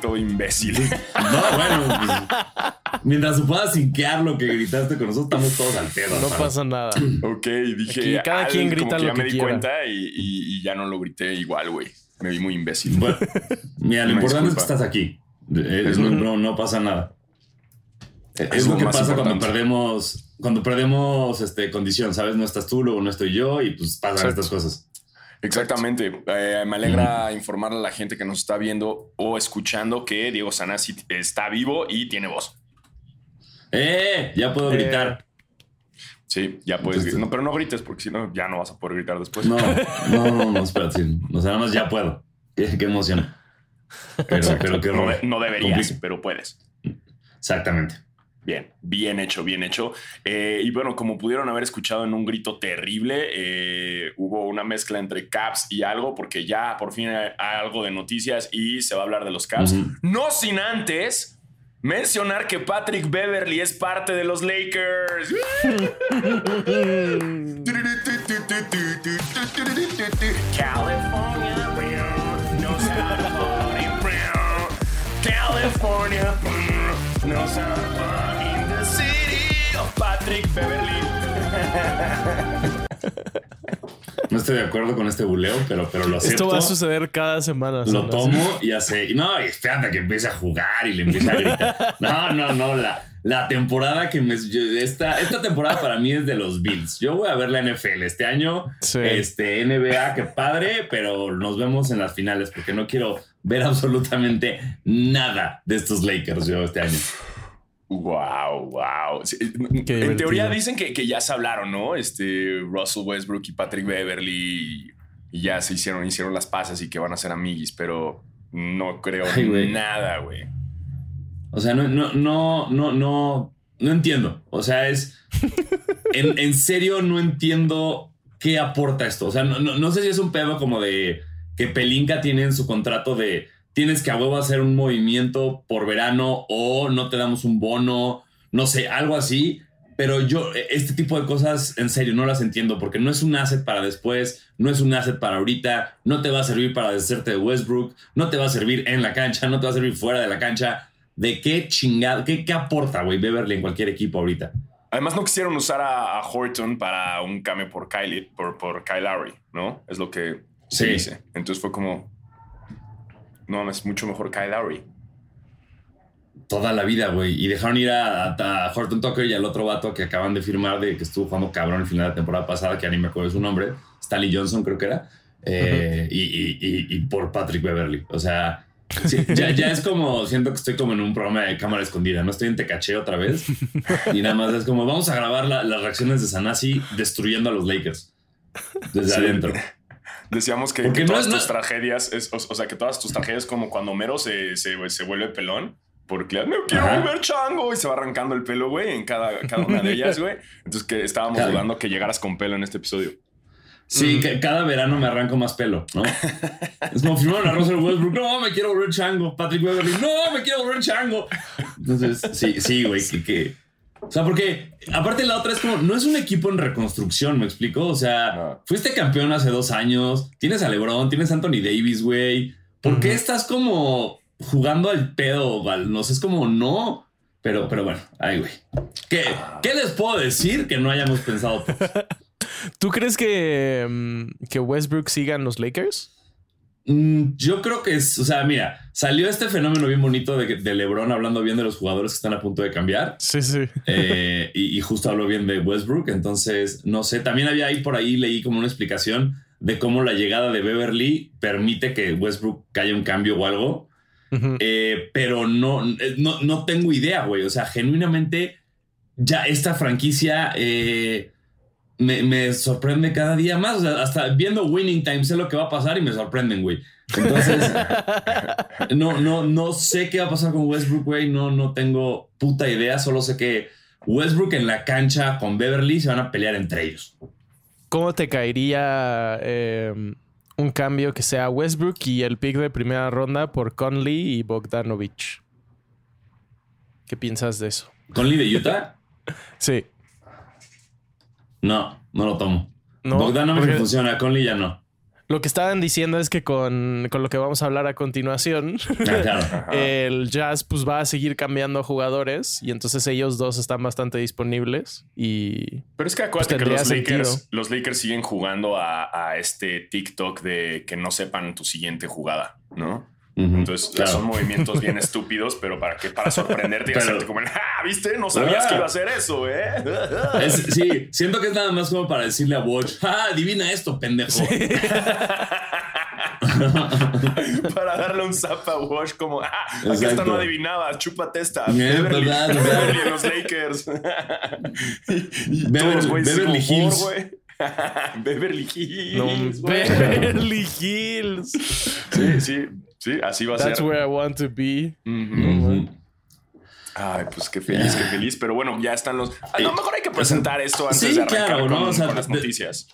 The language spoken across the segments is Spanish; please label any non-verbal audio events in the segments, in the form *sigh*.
todo imbécil. No, bueno, pues, mientras se pueda sinquear lo que gritaste con nosotros, estamos todos al pedo. No ¿sabes? pasa nada. *clears throat* Ok, dije. Aquí cada quien grita como que lo ya que me di cuenta y, y- y ya no lo grité igual, güey. Me vi muy imbécil. Bueno, *laughs* mira, lo importante es que estás aquí. Eh, Es no, no, no pasa nada. Eh, Es Es lo lo que pasa cuando perdemos, cuando perdemos este, condición, ¿sabes? No estás tú, luego no estoy yo y pues pasan Exacto. estas cosas. Exactamente. Eh, me alegra informarle a la gente que nos está viendo o escuchando que Diego Sanasi está vivo y tiene voz. ¡Eh! Ya puedo Eh, gritar. Sí, ya puedes. Entonces- no, pero no grites porque si no, ya no vas a poder gritar después. No, *laughs* no, no, no, espérate. sí. O sea, nada más ya puedo. Qué, qué emoción. Pero, pero qué no, no deberías, Complica. pero puedes. Exactamente. Bien, bien hecho, bien hecho. Eh, y bueno, como pudieron haber escuchado en un grito terrible, eh, hubo una mezcla entre Caps y algo, porque ya por fin hay algo de noticias y se va a hablar de los Caps. No sin antes mencionar que Patrick Beverly es parte de los Lakers. *laughs* California, to party, California knows Patrick Beverly. No estoy de acuerdo con este buleo, pero, pero lo acepto. Esto va a suceder cada semana. Lo tomo y hace. No, y espérate que empiece a jugar y le empiece a gritar. No, no, no. La, la temporada que me. yo- esta, esta temporada para mí es de los Bills. Yo voy a ver la NFL este año. Sí. Este NBA, qué padre, pero nos vemos en las finales porque no quiero ver *laughs* absolutamente nada de estos Lakers yo este año. Wow, wow. Sí, en teoría dicen que, que ya se hablaron, ¿no? Este Russell Westbrook y Patrick Beverly y ya se hicieron, hicieron las pasas y que van a ser amiguis, pero no creo Ay, nada, güey. O sea, no, no, no, no, no, no entiendo. O sea, es. *laughs* En, en serio, no entiendo qué aporta esto. O sea, no, no, no sé si es un pedo como de que Pelinka tiene en su contrato de tienes que a huevo hacer un movimiento por verano o no te damos un bono, no sé, algo así. Pero yo, este tipo de cosas, en serio, no las entiendo porque no es un asset para después, no es un asset para ahorita, no te va a servir para deshacerte de Westbrook, no te va a servir en la cancha, no te va a servir fuera de la cancha. ¿De qué chingada, qué, qué aporta, güey, Beverly en cualquier equipo ahorita? Además, no quisieron usar a, a Horton para un cambio por Kyle, por, por Kyle Lowry, ¿no? Es lo que se Sí. dice. Entonces fue como, no, es mucho mejor Kyle Lowry. Toda la vida, güey. Y dejaron ir a, a Horton Tucker y al otro vato que acaban de firmar de que estuvo jugando cabrón el final de la temporada pasada, que ya ni me acuerdo de su nombre, Stanley Johnson creo que era, eh, y, y- y- y por Patrick Beverly. O sea, sí, ya, ya es como, siento que estoy como en un programa de cámara escondida, no estoy en Tecache otra vez. Y nada más es como, vamos a grabar la- las reacciones de Sanasi destruyendo a los Lakers. Desde Sí. adentro. Decíamos que, Porque que no todas es- no- tus tragedias, es, o, o sea, que todas tus tragedias como cuando Homero se, se, se vuelve pelón, porque me quiero Ajá. volver chango y se va arrancando el pelo, güey, en cada, cada una de ellas, güey. Entonces que estábamos dudando que llegaras con pelo en este episodio. Sí, Mm. que cada verano me arranco más pelo, ¿no? *laughs* es como firmaron a Russell Westbrook, no, me quiero volver chango. Patrick Beverly, no, me quiero volver chango. Entonces, sí, sí, güey, que, que- O sea, porque aparte la otra es como, no es un equipo en reconstrucción, ¿me explico? O sea, No. fuiste campeón hace dos años, tienes a LeBron, tienes a Anthony Davis, güey. ¿Por qué estás como jugando al pedo? Val? No sé, es como, no. Pero, pero bueno, ay, güey. ¿Qué, ¿Qué les puedo decir que no hayamos pensado? *laughs* ¿Tú crees que, mm, que Westbrook siga en los Lakers? Mm, Yo creo que es, o sea, mira, salió este fenómeno bien bonito de, de LeBron hablando bien de los jugadores que están a punto de cambiar. Sí, sí. eh, y, y justo habló bien de Westbrook. Entonces, no sé, también había ahí por ahí, leí como una explicación de cómo la llegada de Beverly permite que Westbrook haya un cambio o algo. Eh, pero no, eh, no, no tengo idea, güey. O sea, genuinamente, ya esta franquicia eh, me, me sorprende cada día más. O sea, hasta viendo Winning Time sé lo que va a pasar y me sorprenden, güey. Entonces, *laughs* no, no, no sé qué va a pasar con Westbrook, güey. No, no tengo puta idea. Solo sé que Westbrook en la cancha con Beverly se van a pelear entre ellos. ¿Cómo te caería eh, un cambio que sea Westbrook y el pick de primera ronda por Conley y Bogdanovich? ¿Qué piensas de eso? Conley de Utah, *laughs* Sí. No, no lo tomo. No, Bogdanovich porque funciona, Conley ya no. Lo que estaban diciendo es que con, con lo que vamos a hablar a continuación, Ah, *laughs* el Jazz pues va a seguir cambiando jugadores y entonces ellos dos están bastante disponibles y Pero es que acuérdate Pues que los Lakers, los Lakers siguen jugando a, a este TikTok de que no sepan tu siguiente jugada, ¿no? Entonces claro. son movimientos bien estúpidos, pero para que para sorprenderte y Pero- hacerte como, ah, viste, no sabías Ah. que iba a hacer eso, eh. Es- sí, siento que es nada más como para decirle a Watch, ah, adivina esto, pendejo. *laughs* para darle un zap a Wash como, ah, Exacto. esta no adivinaba, chúpate esta. Beverly, verdad, verdad. Beverly en los Lakers. y *laughs* y Bever- todos así Beverly Hills. *laughs* Beverly Hills. no. Beverly Hills. Sí, sí, sí, así va a That's ser. where I want to be. Ay, pues qué feliz, qué feliz. Pero bueno, ya están los. A lo mejor hay que presentar esto antes sí, de arrancar claro, con, ¿no? O sea, con las de- noticias.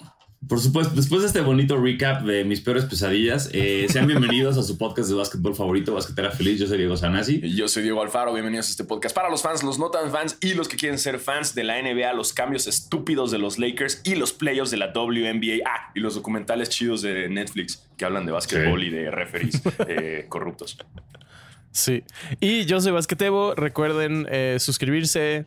Por supuesto, después de este bonito recap de mis peores pesadillas, eh, *laughs* sean bienvenidos a su podcast de básquetbol favorito, Basquetera Feliz. Yo soy Diego Sanasi. Yo soy Diego Alfaro, bienvenidos a este podcast para los fans, los no tan fans y los que quieren ser fans de la NBA, los cambios estúpidos de los Lakers y los playoffs de la WNBA. Ah, y los documentales chidos de Netflix que hablan de básquetbol Sí. y de referees *laughs* eh, corruptos. Sí. Y yo soy Basquetebo. Recuerden eh, suscribirse,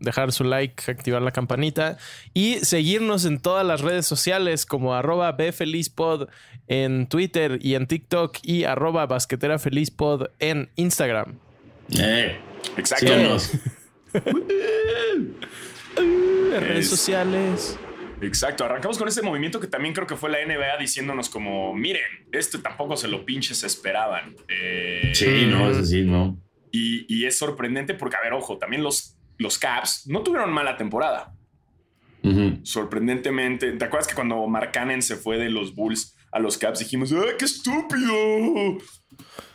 dejar su like, activar la campanita y seguirnos en todas las redes sociales como arroba bfelizpod en Twitter y en TikTok y arroba basqueterafelizpod en Instagram. Eh, Exacto. En *laughs* redes Es- sociales. Exacto, arrancamos con este movimiento que también creo que fue la NBA diciéndonos como, miren, este tampoco se lo pinches esperaban. Eh, Sí, no, es así, no. Y, y es sorprendente porque, a ver, ojo, también los, los Caps no tuvieron mala temporada. Sorprendentemente, ¿te acuerdas que cuando Markkanen se fue de los Bulls a los Caps dijimos, ¡ay, qué estúpido!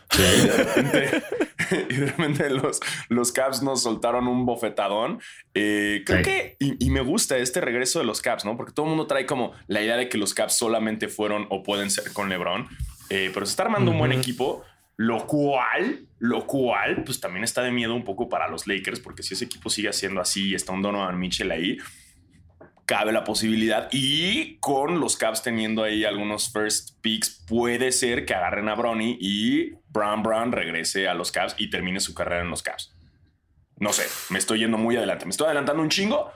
Sí. Y de repente, *laughs* y de repente los, los Caps nos soltaron un bofetadón. Eh, creo Sí. que, y, y me gusta este regreso de los Caps, ¿no? Porque todo el mundo trae como la idea de que los Caps solamente fueron o pueden ser con LeBron, Eh, pero se está armando un buen equipo. Lo cual, lo cual, pues también está de miedo un poco para los Lakers, porque si ese equipo sigue siendo así y está un Donovan Mitchell ahí, cabe la posibilidad. Y con los Caps teniendo ahí algunos first picks, puede ser que agarren a Bronny y Brown Brown regrese a los Caps y termine su carrera en los Caps. No sé, me estoy yendo muy adelante. Me estoy adelantando un chingo,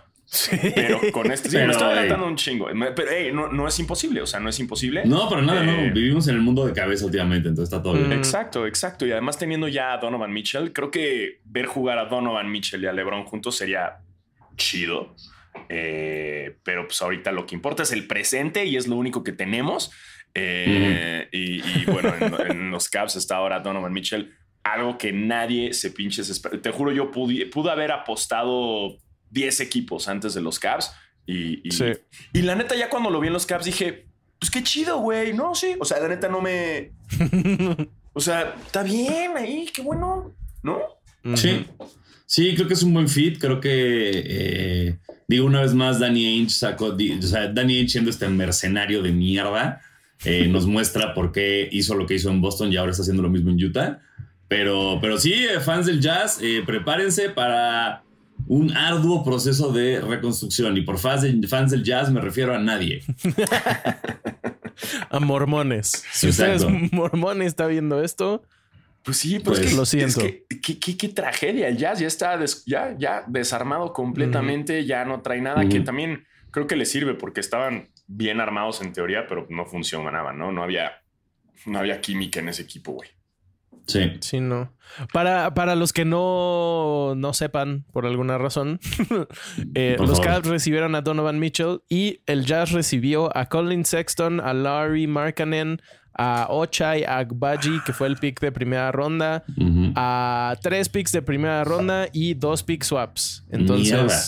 pero con este sí, Pero, me estoy adelantando un chingo. Pero hey, no, no es imposible, o sea, no es imposible. No, para nada, Eh, no. Vivimos en el mundo de cabeza últimamente, entonces está todo bien. Mm. Exacto, exacto. Y además teniendo ya a Donovan Mitchell, creo que ver jugar a Donovan Mitchell y a LeBron juntos sería chido. Eh, pero pues ahorita lo que importa es el presente y es lo único que tenemos. Eh, y, y, bueno, en, en los Cavs está ahora Donovan Mitchell. Algo que nadie se pinches. Te juro, yo pude, pude haber apostado 10 equipos antes de los Cavs. Y, y, Sí. y la neta, ya cuando lo vi en los Cavs dije, pues qué chido, güey. No, sí. O sea, la neta no me. *laughs* O sea, está bien ahí, qué bueno, ¿no? Sí. Sí, creo que es un buen fit. Creo que, eh, digo una vez más, Danny Ainge sacó, o sea, Danny Ainge siendo este mercenario de mierda, eh, *laughs* nos muestra por qué hizo lo que hizo en Boston y ahora está haciendo lo mismo en Utah. Pero, pero sí, eh, fans del jazz, eh, prepárense para un arduo proceso de reconstrucción. Y por fans, de- fans del jazz me refiero a nadie. *laughs* A mormones. Si Exacto. ustedes mormón está viendo esto, Pues sí, pues, Pues, es que- lo siento. Es que, qué, qué- qué tragedia. El jazz ya está des- ya, ya desarmado completamente, ya no trae nada, que también creo que le sirve porque estaban bien armados en teoría, pero no funcionaban, ¿no? No había, no había química en ese equipo, güey. Sí. sí, no. Para, para los que no, no sepan por alguna razón, *laughs* eh, Por los favor. Cavs recibieron a Donovan Mitchell y el Jazz recibió a Colin Sexton, a Larry Markkanen, a Ochai Agbaji, que fue el pick de primera ronda, a tres picks de primera ronda y dos pick swaps. Entonces, Mierda.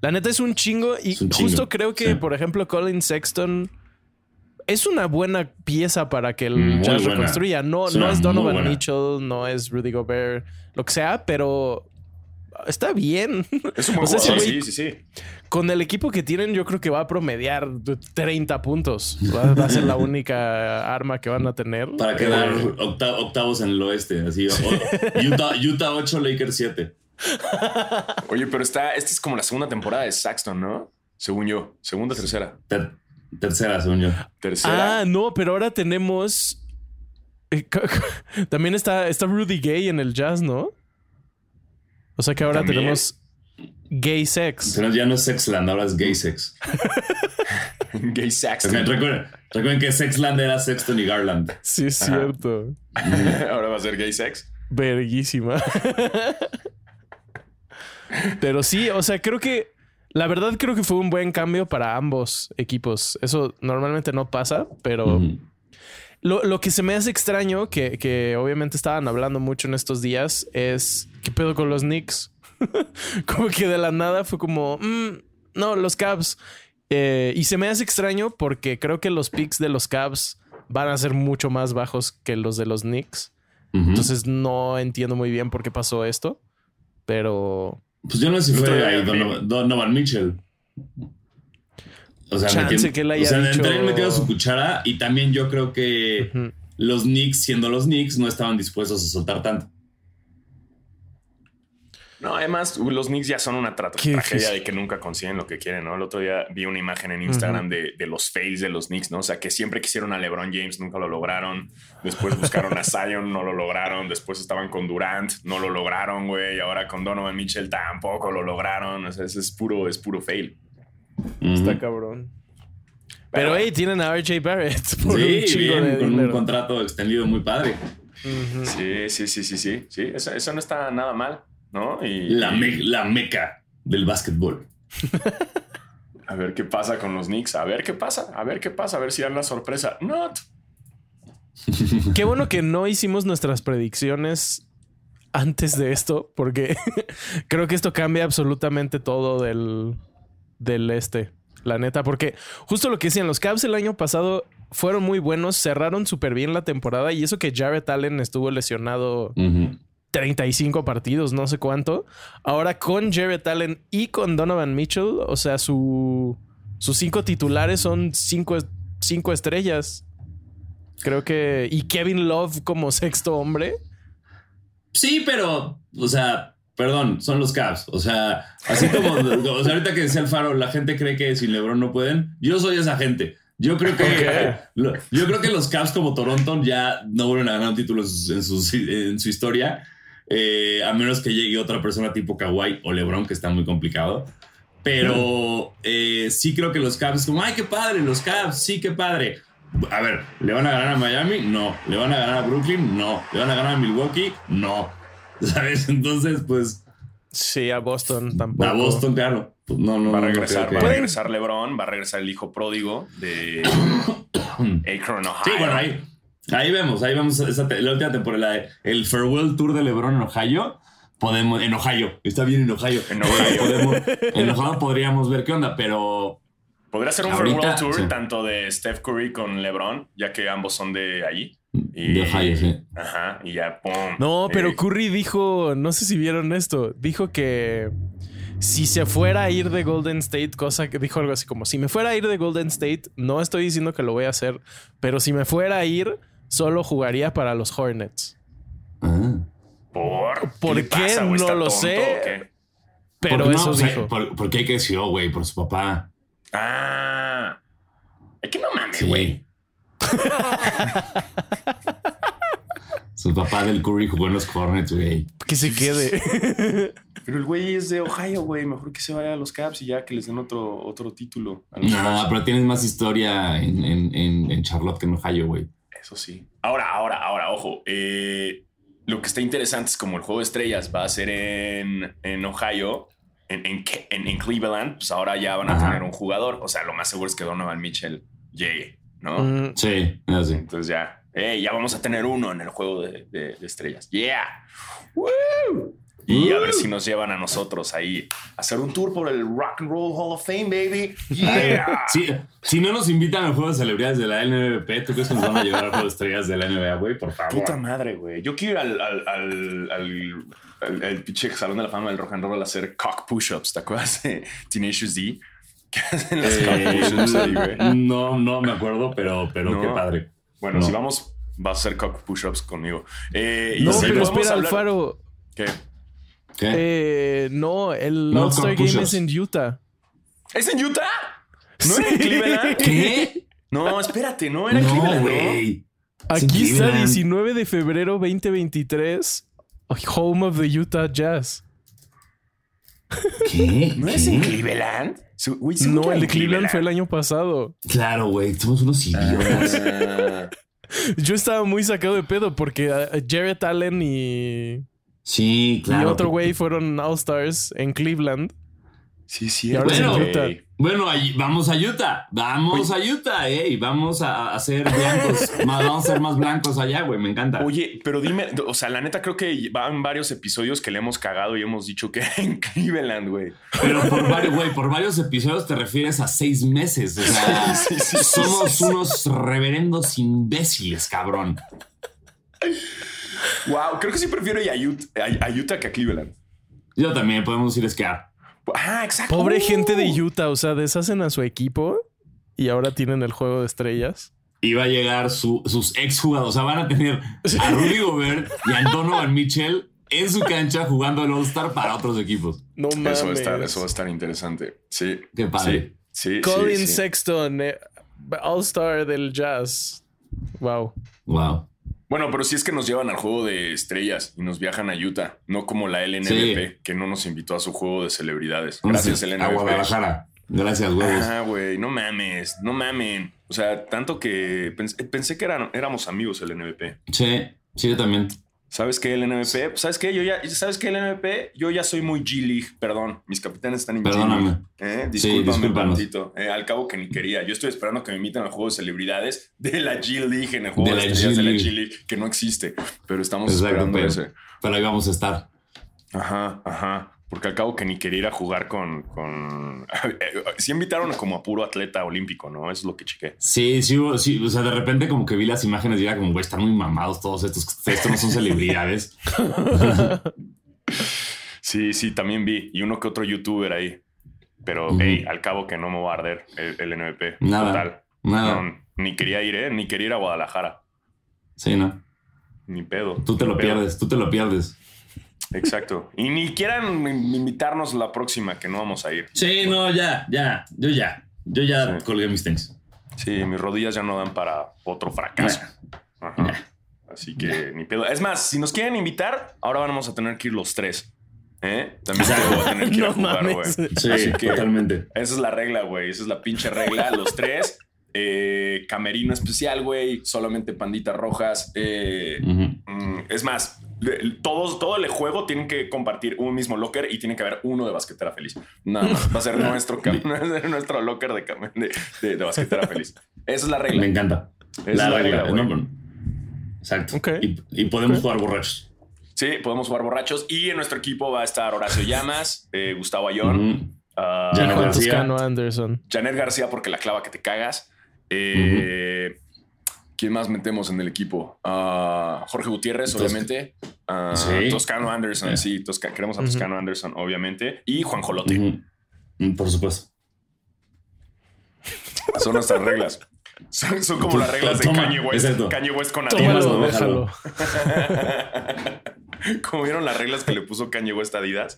la neta es un chingo y justo creo que, sí. por ejemplo, Colin Sexton es una buena pieza para que el Muy Jazz buena. reconstruya. No Es no es Donovan. Mitchell, no es Rudy Gobert, lo que sea, pero está bien. Es un buen *laughs* O sea, jugador, sí, sí, sí. Con el equipo que tienen, yo creo que va a promediar 30 puntos. Va, va a ser la *laughs* única arma que van a tener. Para quedar Eh, octa- octavos en el oeste, así. *laughs* Utah, Utah 8, Lakers 7. Oye, pero está, esta es como la segunda temporada de Saxton, ¿no? Según yo, segunda, tercera. Ter- Tercera, según yo. Tercera. Ah, no, pero ahora tenemos. eh, También está, está Rudy Gay en el jazz, ¿no? O sea que ahora También. tenemos gay sex. Pero ya no es Sexland, ahora es Gay Sex. *laughs* Gay Saxton. Recuerden, recuerden que Sexland era Sexton y Garland. Sí, es cierto. *laughs* Ahora va a ser gay sex. Verguísima. *laughs* Pero sí, o sea, creo que. La verdad, creo que fue un buen cambio para ambos equipos. Eso normalmente no pasa, pero. Lo, lo que se me hace extraño, que, que obviamente estaban hablando mucho en estos días, es qué pedo con los Knicks. *laughs* como que de la nada fue como, "Mm, no, los Cavs. Eh, y se me hace extraño porque creo que los picks de los Cavs van a ser mucho más bajos que los de los Knicks. Entonces no entiendo muy bien por qué pasó esto. Pero Pues yo no sé si fue Donovan, Donovan Mitchell. O sea, Chance metiendo- que le haya o sea, dicho- entre él su cuchara y también yo creo que los Knicks, siendo los Knicks, no estaban dispuestos a soltar tanto. No, además, los Knicks ya son una tra- tragedia difícil. de que nunca consiguen lo que quieren, ¿no? El otro día vi una imagen en Instagram de, de los fails de los Knicks, ¿no? O sea, que siempre quisieron a LeBron James, nunca lo lograron. Después buscaron a *laughs* Zion, no lo lograron. Después estaban con Durant, no lo lograron, güey. Y ahora con Donovan Mitchell tampoco lo lograron. O sea, ese es puro, es puro fail. Está cabrón. Pero Pero- hey, tienen a RJ Barrett *laughs* por un Sí, chingo bien, de con un contrato extendido muy padre. Sí, sí, sí, sí, sí. Sí, eso, eso no está nada mal, ¿no? Y, La, me- la meca del básquetbol. a ver qué pasa con los Knicks. A ver qué pasa. A ver qué pasa. A ver si dan la sorpresa. No. *laughs* Qué bueno que no hicimos nuestras predicciones antes de esto, porque *laughs* creo que esto cambia absolutamente todo del, del este, la neta, porque justo lo que decían, los Cavs el año pasado fueron muy buenos, cerraron súper bien la temporada y eso que Jarrett Allen estuvo lesionado. 35 partidos, no sé cuánto. Ahora con Jarrett Allen y con Donovan Mitchell, o sea, su, sus cinco titulares son cinco, cinco estrellas. Creo que. Y Kevin Love como *laughs* sexto hombre. Sí, pero, o sea, perdón, son los Cavs. O sea, así como, *laughs* o sea, ahorita que decía Alfaro, la gente cree que sin LeBron no pueden. Yo soy esa gente. Yo creo que, *laughs* yo creo que los Cavs como Toronto ya no vuelven a ganar un título en su- en su historia, eh, a menos que llegue otra persona tipo Kawhi o LeBron, que está muy complicado. Pero *laughs* eh, sí creo que los Cavs, como, ay, qué padre, los Cavs, sí, qué padre. A ver, ¿le van a ganar a Miami? No. ¿Le van a ganar a Brooklyn? No. ¿Le van a ganar a Milwaukee? No. *laughs* ¿Sabes? Entonces, pues, Sí, a Boston tampoco. a Boston, claro. Pues, no, no, Va a no regresar, va a regresar LeBron, va a regresar el hijo pródigo de *coughs* Akron, Ohio. Sí, bueno, ahí, ahí vemos, ahí vemos esa te- la última temporada, el farewell tour de LeBron en Ohio. Podemos, en Ohio, está bien en Ohio. En Ohio. *laughs* Podemos- en Ohio podríamos ver qué onda, pero Podría ser un Ahorita, farewell tour sí. tanto de Steph Curry con LeBron, ya que ambos son de allí. Y, de Ohio, sí. Ajá, y ya, pum. No, pero Eh, Curry dijo, no sé si vieron esto, dijo que si se fuera a ir de Golden State, cosa que dijo algo así como, si me fuera a ir de Golden State, no estoy diciendo que lo voy a hacer, pero si me fuera a ir, solo jugaría para los Hornets. Ah. ¿Por, ¿Por le qué? pasa? No ¿Está lo tonto sé. Pero ¿Por qué no? eso O sea, dijo. por- porque creció, güey, por su papá. Ah. Es que no mames, Sí. güey. Su papá del Curry jugó en los Hornets, güey. Que se quede. *laughs* Pero el güey es de Ohio, güey. Mejor que se vaya a los Caps y ya que les den otro, otro título. No, pero tienes más historia en, en, en, en Charlotte que en Ohio, güey. Eso sí. Ahora, ahora, ahora, ojo. eh, lo que está interesante es como el juego de estrellas va a ser en, en Ohio, en, en, en- Cleveland, pues ahora ya van a Ajá. tener un jugador. O sea, lo más seguro es que Donovan Mitchell llegue, ¿no? Mm, Sí, así. Entonces ya, eh, ya vamos a tener uno en el juego de, de- de estrellas. Yeah. Woo. Y a ver si nos llevan a nosotros ahí a hacer un tour por el Rock and Roll Hall of Fame, baby. Yeah. Sí, si no nos invitan al juego de celebridades de la NBP, ¿tú crees que nos van a llevar al juego de estrellas de la NBA, güey? Por favor. Puta madre, güey. Yo quiero ir al, al, al, al, al- al pinche salón de la fama del rock and roll a hacer cock push-ups. ¿Te acuerdas de Tenacious D? *laughs* Que hacen las cock Eh, push-ups ahí, güey. no, no me acuerdo, pero, pero No. qué padre. Bueno, No. si vamos, vas a hacer cock push-ups conmigo. Eh, y No, pero espera, hablar- Alfaro. ¿Qué? ¿Qué? Eh, no, el No, All-Star Game es en Utah. ¿Es en Utah? no, ¿No era en Cleveland? ¿Qué? No, espérate, no era en No, Cleveland. Es Aquí está Cleveland. 19 de febrero 2023. Home of the Utah Jazz. ¿Qué? ¿No ¿Qué? es en Cleveland? No, el de Cleveland fue el año pasado. Claro, güey. Somos unos idiotas. Ah, *laughs* Yo estaba muy sacado de pedo porque uh, Jarrett Allen y, Sí, claro. y otro güey fueron All-Stars en Cleveland. sí, sí. Y ahora es en güey. Utah. Bueno, ahí- vamos a Utah. Vamos a Utah, ey. Vamos a, a ser blancos. *laughs* más, vamos a ser más blancos allá, güey. Me encanta. Oye, pero dime, o sea, la neta creo que van varios episodios que le hemos cagado y hemos dicho que *laughs* en Cleveland, güey. Pero por varios, güey, por varios episodios te refieres a seis meses. O sea, *laughs* Sí, sí, sí, somos sí, sí. unos reverendos imbéciles, cabrón. Wow, creo que sí prefiero ir a Utah, a- a Utah que a Cleveland. Yo también podemos ir a esquiar. Ah, exacto. Pobre Uh. gente de Utah, o sea, deshacen a su equipo y ahora tienen el juego de estrellas. Y va a llegar su- sus exjugadores. O sea, van a tener a Rudy Gobert y a Donovan Mitchell en su cancha jugando al All-Star para otros equipos. No mames. Eso va, a estar, eso va a estar interesante. Sí. Qué padre. Sí, sí, Colin sí, sí. Sexton, eh, All-Star del Jazz. Wow. Wow. Bueno, pero si es que nos llevan al juego de estrellas y nos viajan a Utah, no como la LNBP, Sí. que no nos invitó a su juego de celebridades. Gracias, a LNBP. Guadalajara. Gracias, huevos. Ah, güey, no mames, no mamen. O sea, tanto que pensé, pensé que eran, éramos amigos el NBP. Sí, sí, yo también. ¿Sabes qué, el NBP? ¿Sabes qué? Yo ya, ¿sabes qué, el NBP? Yo ya soy muy G-League, perdón. Mis capitanes están en Perdóname. ¿Eh? Sí, Discúlpame discúlpanos. tantito. Eh, al cabo que ni quería. Yo estoy esperando que me inviten al juego de celebridades de la G-League en el juego De de, la. G-League, que no existe. Pero estamos Exacto, esperando pero, ese. pero ahí vamos a estar. Ajá, ajá. Porque al cabo que ni quería ir a jugar con... con... *laughs* sí invitaron como a puro atleta olímpico, ¿no? Eso es lo que chequé. Sí, sí, sí. O sea, de repente como que vi las imágenes y era como, güey, están muy mamados todos estos. Estos no son celebridades. *laughs* Sí, sí, también vi. Y uno que otro youtuber ahí. Pero, hey, al cabo que no me va a arder el, el NBP. Nada, Total. nada. No, ni quería ir, ¿eh? Ni quería ir a Guadalajara. Sí, ¿no? Ni pedo. Tú te lo pedo. pierdes, tú te lo pierdes. Exacto. Y ni quieran in- invitarnos la próxima, que no vamos a ir. Sí, no, ya, ya. Yo ya. Yo ya Sí. colgué mis tenis. Sí, mis rodillas ya no dan para otro fracaso. Ajá. Así que ni pedo. Es más, si nos quieren invitar, ahora vamos a tener que ir los tres. ¿Eh? También te voy a tener que ir a *laughs* No jugar, güey. Sí, Así que- totalmente. Esa es la regla, güey. Esa es la pinche regla. Los tres. eh, camerino especial, güey. Solamente panditas rojas. eh, mm, es más, todos, todo el juego tienen que compartir un mismo locker y tiene que haber uno de basquetera feliz. Nada más. Va a ser *laughs* *laughs* nuestro, locker de, cam- de, de- de basquetera feliz. Esa es la regla. Me encanta. Es la, la regla. regla, no, bueno. Exacto. Ok. Y, y podemos jugar borrachos. Sí, podemos jugar borrachos. Y en nuestro equipo va a estar Horacio Llamas, *laughs* eh, Gustavo Ayón, Ujú. ah, Janet Juan García. Toscano Anderson. Janet García porque la clava que te cagas. Eh, ¿Quién más metemos en el equipo? Ah, Jorge Gutiérrez, Tos- obviamente. Ah, Sí. Toscano Anderson, Yeah. sí. Tosca- queremos a. Toscano Anderson, obviamente. Y Juan Jolote. Mm, Por supuesto. *laughs* Son nuestras reglas. Son, son como las reglas de toma, Kanye West. exacto. Kanye West con Tómalo, Adidas. déjalo. *laughs* *laughs* como vieron las reglas que le puso Kanye West a Adidas.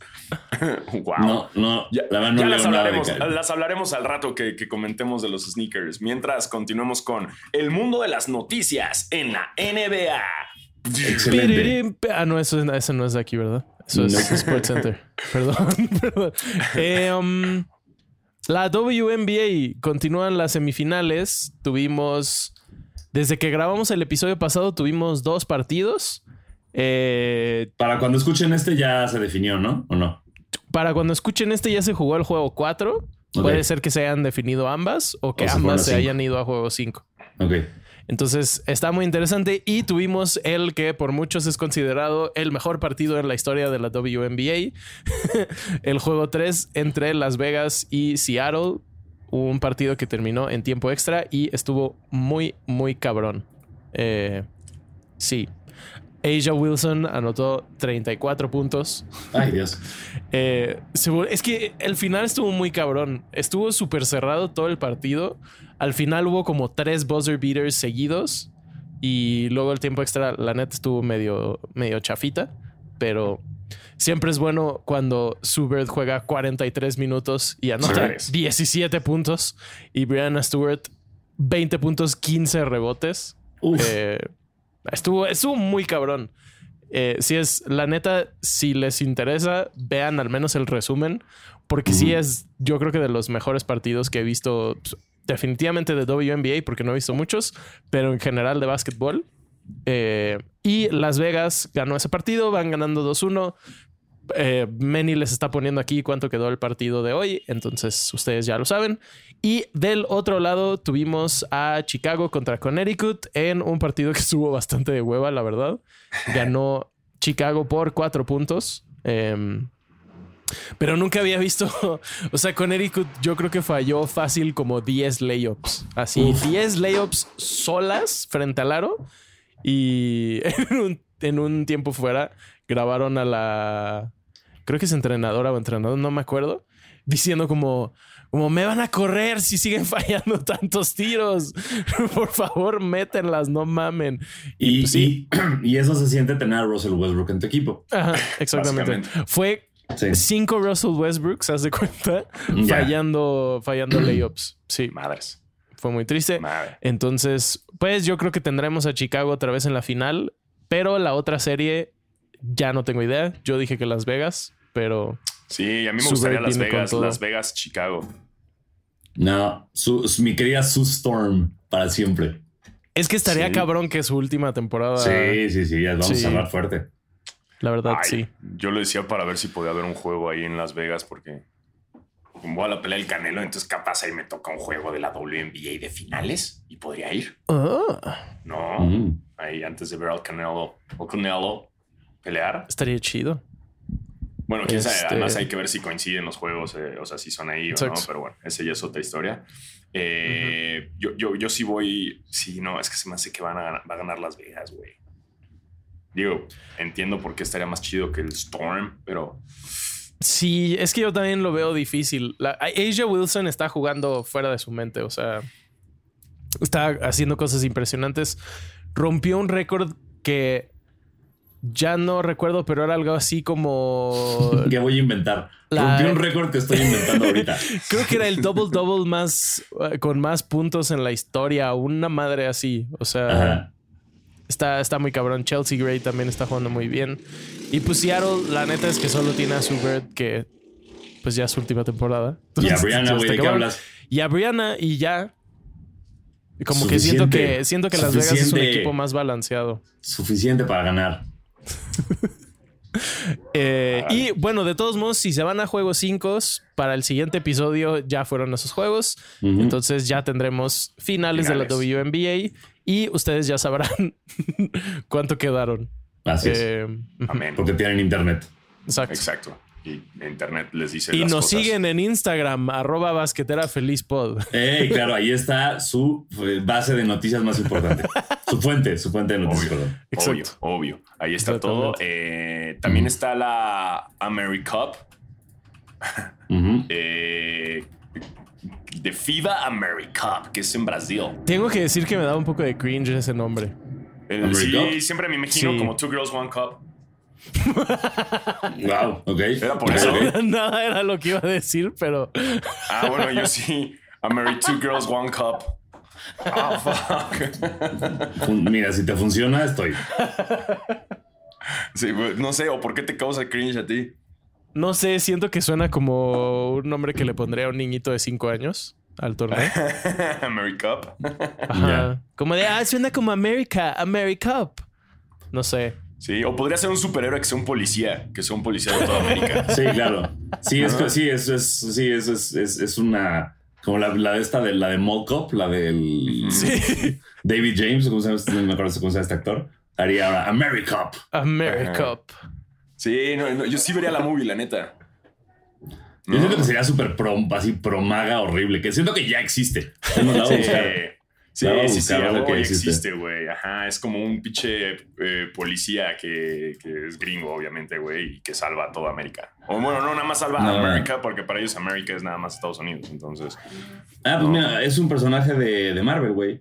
*laughs* wow. No, no. Ya, la verdad no ya leo las, hablaremos, Kanye. las hablaremos al rato que, que comentemos de los sneakers. Mientras continuemos con el mundo de las noticias en la NBA. Excelente. Ah, no, eso, es- ese no es de aquí, ¿verdad? Eso es No. Sports Center. *laughs* perdón, perdón. Eh, um, la WNBA continúan las semifinales. Tuvimos, desde que grabamos el episodio pasado, tuvimos dos partidos. Eh, Para cuando escuchen este ya se definió, ¿no? ¿O no? para cuando escuchen este ya se jugó el juego 4. Ok. Puede ser que se hayan definido ambas o que O ambas se hayan ido a juego 5. Ok. Entonces está muy interesante y tuvimos el que por muchos es considerado el mejor partido en la historia de la WNBA, *laughs* el juego 3 entre Las Vegas y Seattle, un partido que terminó en tiempo extra y estuvo muy, muy cabrón. Eh, sí. Asia Wilson anotó 34 puntos. Ay, Dios. Eh, es que el final estuvo muy cabrón. Estuvo súper cerrado todo el partido. Al final hubo como tres buzzer beaters seguidos. Y luego el tiempo extra, la neta, estuvo medio, medio chafita. Pero siempre es bueno cuando Subert juega 43 minutos y anota Sí. 17 puntos y Brianna Stewart 20 puntos, 15 rebotes. Uf. Eh, estuvo, estuvo muy cabrón. Eh, si es, la neta, si les interesa, vean al menos el resumen, porque sí es, yo creo que de los mejores partidos que he visto, pues, definitivamente de WNBA, porque no he visto muchos, pero en general de básquetbol. Eh, y Las Vegas ganó ese partido, van ganando 2-1. Eh, Manny les está poniendo aquí cuánto quedó el partido de hoy, entonces ustedes ya lo saben. Y del otro lado tuvimos a Chicago contra Connecticut en un partido que *laughs* estuvo bastante de hueva, la verdad. Ganó *laughs* Chicago por cuatro puntos. Em, pero nunca había visto, *laughs* o sea, Connecticut yo creo que falló fácil como 10 layups. Así, Uf. 10 layups solas frente al aro. Y en un, en un tiempo fuera grabaron a la, creo que es entrenadora o entrenador, no me acuerdo, diciendo como, como me van a correr si siguen *laughs* fallando tantos tiros. *laughs* Por favor, métenlas, no mamen. Y, Y, pues, sí, y, *clears throat* y eso se siente tener a Russell Westbrook en tu equipo. Ajá, exactamente. Fue Sí. cinco Russell Westbrooks, haz de cuenta, fallando, fallando *clears throat* layups. Sí, Madres. fue muy triste. Madre. Entonces, pues yo creo que tendremos a Chicago otra vez en la final, pero la otra serie ya no tengo idea. Yo dije que Las Vegas, pero Sí, a mí me gustaría Las Vegas. Las Vegas, Chicago. No, su, su- mi querida Sue Storm para siempre. es que estaría Sí. cabrón que su última temporada. Sí, sí, sí, ya vamos. Sí. a cerrar fuerte. La verdad, Ay, sí. Yo lo decía para ver si podía haber un juego ahí en Las Vegas porque como voy a la pelea del Canelo, entonces capaz ahí me toca un juego de la WNBA de finales y podría ir. Ah, No, Mm. ahí antes de ver al Canelo, al Canelo pelear. estaría chido. Bueno, quién sabe, Este- además hay que ver si coinciden los juegos, eh, o sea, si son ahí o no, pero bueno, esa ya es otra historia. Eh, yo, yo, yo sí voy, sí, no, es que se me hace que van a ganar, va a ganar Las Vegas, güey. Digo, entiendo por qué estaría más chido que el Storm, pero Sí, es que yo también lo veo difícil. La, Asia Wilson está jugando fuera de su mente, o sea, está haciendo cosas impresionantes. Rompió un récord que ya no recuerdo, pero era algo así como... *laughs* ¿Qué voy a inventar? La- Rompí un récord que estoy inventando ahorita. *laughs* Creo que era el double double más eh, con más puntos en la historia, una madre así. O sea, Ajá. está, está muy cabrón. Chelsea Gray también está jugando muy bien. Y pues Seattle, la neta es que solo tiene a Subert, que pues ya es su última temporada. Y a Brianna, *laughs* güey, ¿de qué hablas? Y a Brianna y ya. Como que siento que siento que Las Vegas es un equipo más balanceado. Suficiente para ganar. *laughs* Eh, y bueno, de todos modos, si se van a juegos 5, para el siguiente episodio ya fueron esos juegos. Entonces ya tendremos finales, Finales. de la WNBA y ustedes ya sabrán *laughs* cuánto quedaron. Así es. Eh, amén. Porque tienen internet. exacto. Exacto. Y internet les dice Y las nos cosas. siguen en Instagram, arroba basquetera feliz pod. Ey, *laughs* claro, ahí está su eh, base de noticias más importante. Su fuente, su fuente de noticias. Obvio. perdón. Obvio, Exacto. obvio. Ahí está todo. Eh, también está la AmeriCup. Ujú. *laughs* Eh, de FIBA AmeriCup, que es en Brasil. Tengo que decir que me da un poco de cringe ese nombre. Sí, siempre me imagino Sí. como Two Girls, One Cup. *laughs* Wow, ok. Era por eso. *laughs* Nada era lo que iba a decir, pero Ah, bueno, yo sí. Ameri Two Girls, One Cup. Ah, fuck. Fun- Mira, si te funciona, estoy. Sí, güey, no sé, o por qué te causa cringe a ti. no sé, siento que suena como un nombre que le pondría a un niñito de 5 años al torneo. *laughs* AmeriCup. Ajá. Ya. Como de, ah, suena como America, America. No sé. Sí, o podría ser un superhéroe que sea un policía, que sea un policía de toda América. *laughs* Sí, claro. Sí, es, sí, es, es, sí, es, es, es, es una. Como la, la de esta, de la de Mall Cop, la del *laughs* Sí. David James, ¿cómo se llama? este- No me acuerdo cómo se llama este actor. Haría ahora AmeriCup. America. Sí, no, no, yo sí vería la movie, la neta. Yo siento que sería súper pro, así promaga horrible, que siento que ya existe. La Sí, buscar. Sí, sí, sí, existe. güey. Ajá, es como un pinche eh, policía que, que es gringo, obviamente, güey, y que salva a toda América. O bueno, no, nada más salva No. a América, porque para ellos América es nada más Estados Unidos, entonces. Ah, pues mira, es un personaje de, de Marvel, güey.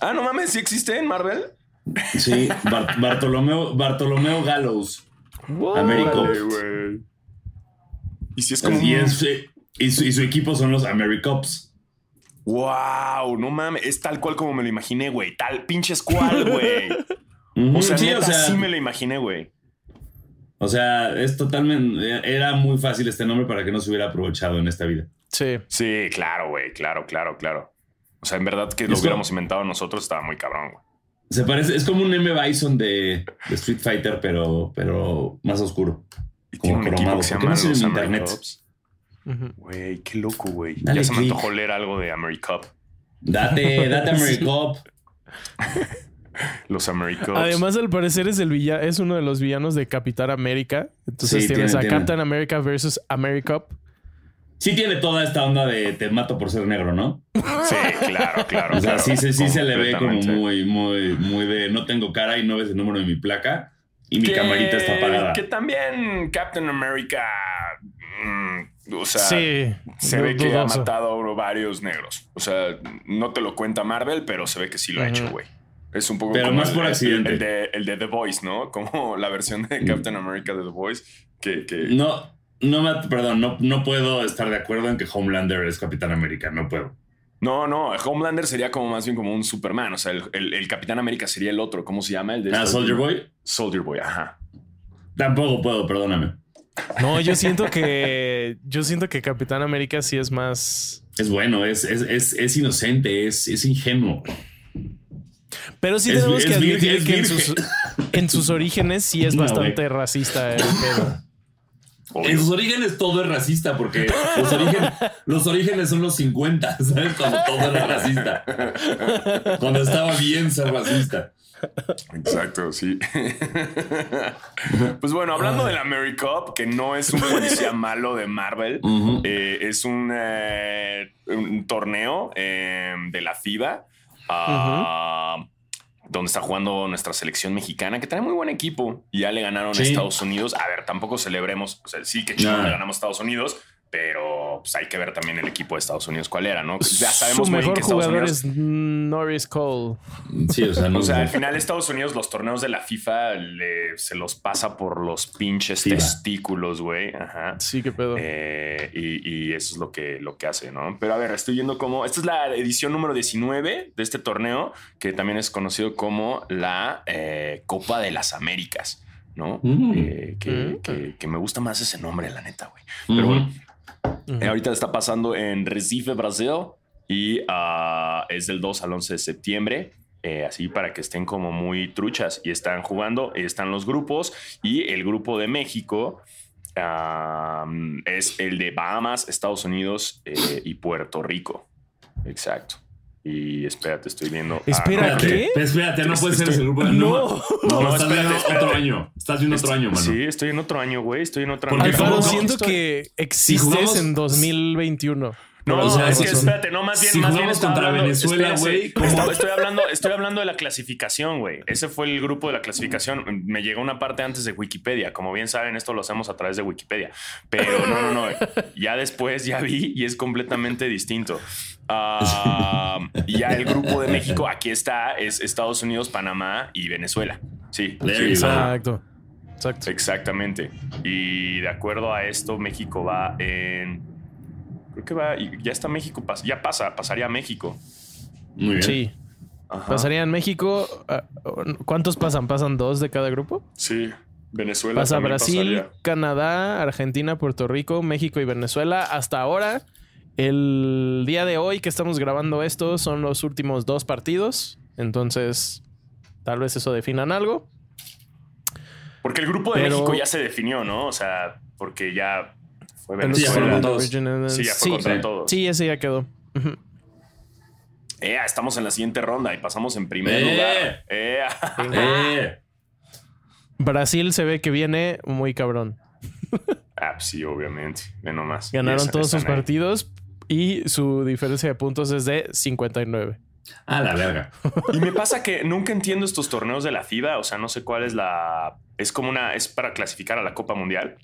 Ah, no mames, ¿sí existe en Marvel? Sí, Bar- Bartolomeo, Bartolomeo Gallows. Órale, güey. Y si es como. Y, un- es- y su, y su equipo son los Americops. Wow, no mames. Es tal cual como me lo imaginé, güey. Tal pinche squad, *laughs* güey. O sea, sí, neta, o sea, sí me lo imaginé, güey. o sea, es totalmente. Era muy fácil este nombre para que no se hubiera aprovechado en esta vida. Sí. Sí, claro, güey. Claro, claro, claro. O sea, en verdad que lo hubiéramos inventado nosotros estaba muy cabrón, güey. Se parece, es como un M. Bison de, de Street Fighter, pero, pero más oscuro. Y Como tiene un equipo cromado. que se ¿Por qué llama los en internet? Güey, qué loco, güey. Ya se me antojó leer algo de Americop. Date, date *laughs* Americop. Los Americops. Además, al parecer es el villa es uno de los villanos de Capitán América. Entonces Sí, tienes tiene- a tiene. Captain America versus Americop. Sí tiene toda esta onda de te mato por ser negro, ¿no? Sí, claro, claro. O sea, claro. sí, se- sí se le ve como muy, muy, muy de no tengo cara y no ves el número de mi placa y mi Que- camarita está apagada. Que también Captain America. mm, o sea, sí. se ve que ha matado a varios negros. O sea, no te lo cuenta Marvel, pero se ve que sí lo ha hecho, güey. Es un poco Pero como más el, por el- accidente. El, de, el de The Voice, ¿no? Como la versión de Captain America de The Voice. Que, que No, no me, perdón, no, no puedo estar de acuerdo en que Homelander es Capitán América, no puedo. No, no, Homelander sería como más bien como un Superman. O sea, el, el- el Capitán América sería el otro. ¿Cómo se llama? El de Ah, Soldier Boy, Soldier Boy, ajá. tampoco puedo, perdóname. No, yo siento que. Yo siento que Capitán América sí es más. Es bueno, es, es, es, es inocente, es, es ingenuo. Pero sí tenemos es que admitir virgen, es que en sus, en sus orígenes sí es No, bastante racista el *laughs* pedo. Obvio. En sus orígenes todo es racista porque los, origen- los orígenes son los 50, ¿sabes? Cuando todo era racista. Cuando estaba bien ser racista. Exacto, sí. *laughs* pues bueno, hablando del AmeriCup, que no es un policía *laughs* malo de Marvel, eh, es un, eh, un torneo eh, de la FIBA. ah, Donde está jugando nuestra selección mexicana, que trae muy buen equipo. Y ya le ganaron a. Estados Unidos. A ver, tampoco celebremos. O sea, sí que Nah. le ganamos a Estados Unidos, pero pues hay que ver también el equipo de Estados Unidos cuál era, ¿no? Ya sabemos Su muy bien mejor que Estados jugador Unidos. es Norris Cole. Sí, o sea, *laughs* no O sea, al final Estados Unidos los torneos de la FIFA le- se los pasa por los pinches testículos, güey. Ajá. Sí, qué pedo. Eh, y, y eso es lo que, lo que hace, ¿no? Pero a ver, estoy viendo cómo... Esta es la edición número 19 de este torneo, que también es conocido como la eh, Copa de las Américas, ¿no? Mm. Eh, que, Mm. que- que me gusta más ese nombre, la neta, güey. Pero bueno, Eh, ahorita está pasando en Recife, Brasil, y ah, es del 2 al 11 de septiembre. eh, así para que estén como muy truchas y están jugando, están los grupos y el grupo de México es el de Bahamas, Estados Unidos eh, y Puerto Rico. Exacto. Y espérate, estoy viendo. ah, Espera, no, ¿qué? Espérate, pero espérate, no puede ser ese grupo. No. No, no, No, estás espérate, viendo espérate. otro año. Estás viendo otro año, mano. Sí, estoy en otro año, güey. Estoy en otro año. Alfaro, ¿cómo- siento estoy- que existes jugamos- en 2021. No, O sea, es que espérate, no, más bien, si más bien estaba contra hablando- Venezuela, güey, estoy hablando, estoy hablando de la clasificación, güey. Ese fue el grupo de la clasificación. Me llegó una parte antes de Wikipedia. Como bien saben, esto lo hacemos a través de Wikipedia. Pero no, no, no. Ya después ya vi y es completamente distinto. Ah, ya el grupo de México, aquí está, es Estados Unidos, Panamá y Venezuela. Sí. Exacto. Exacto. Exactamente. Y de acuerdo a esto, México va en. Creo que va. Ya está México. Ya pasa. Pasaría a México. Muy bien. Sí. Ajá. Pasaría en México. ah, ¿Cuántos pasan? ¿Pasan dos de cada grupo? Sí. Venezuela. Pasa Brasil, pasaría. Canadá, Argentina, Puerto Rico, México y Venezuela. Hasta ahora, el día de hoy que estamos grabando esto son los últimos dos partidos. Entonces, tal vez eso definan algo. Porque el grupo de Pero- México ya se definió, ¿no? O sea, porque ya fue Venezuela. Sí, ya fue contra sí. todos. Sí, ese ya quedó. Ujú. Eh, estamos en la siguiente ronda y pasamos en primer Eh. lugar. Eh, Eh, Brasil se ve que viene muy cabrón. ah, pues sí, obviamente. Ve nomás. Ganaron todos sus ahí. partidos y su diferencia de puntos es de 59. a la verga. Y me pasa que nunca entiendo estos torneos de la FIBA. O sea, no sé cuál es la. Es como una. Es para clasificar a la Copa Mundial.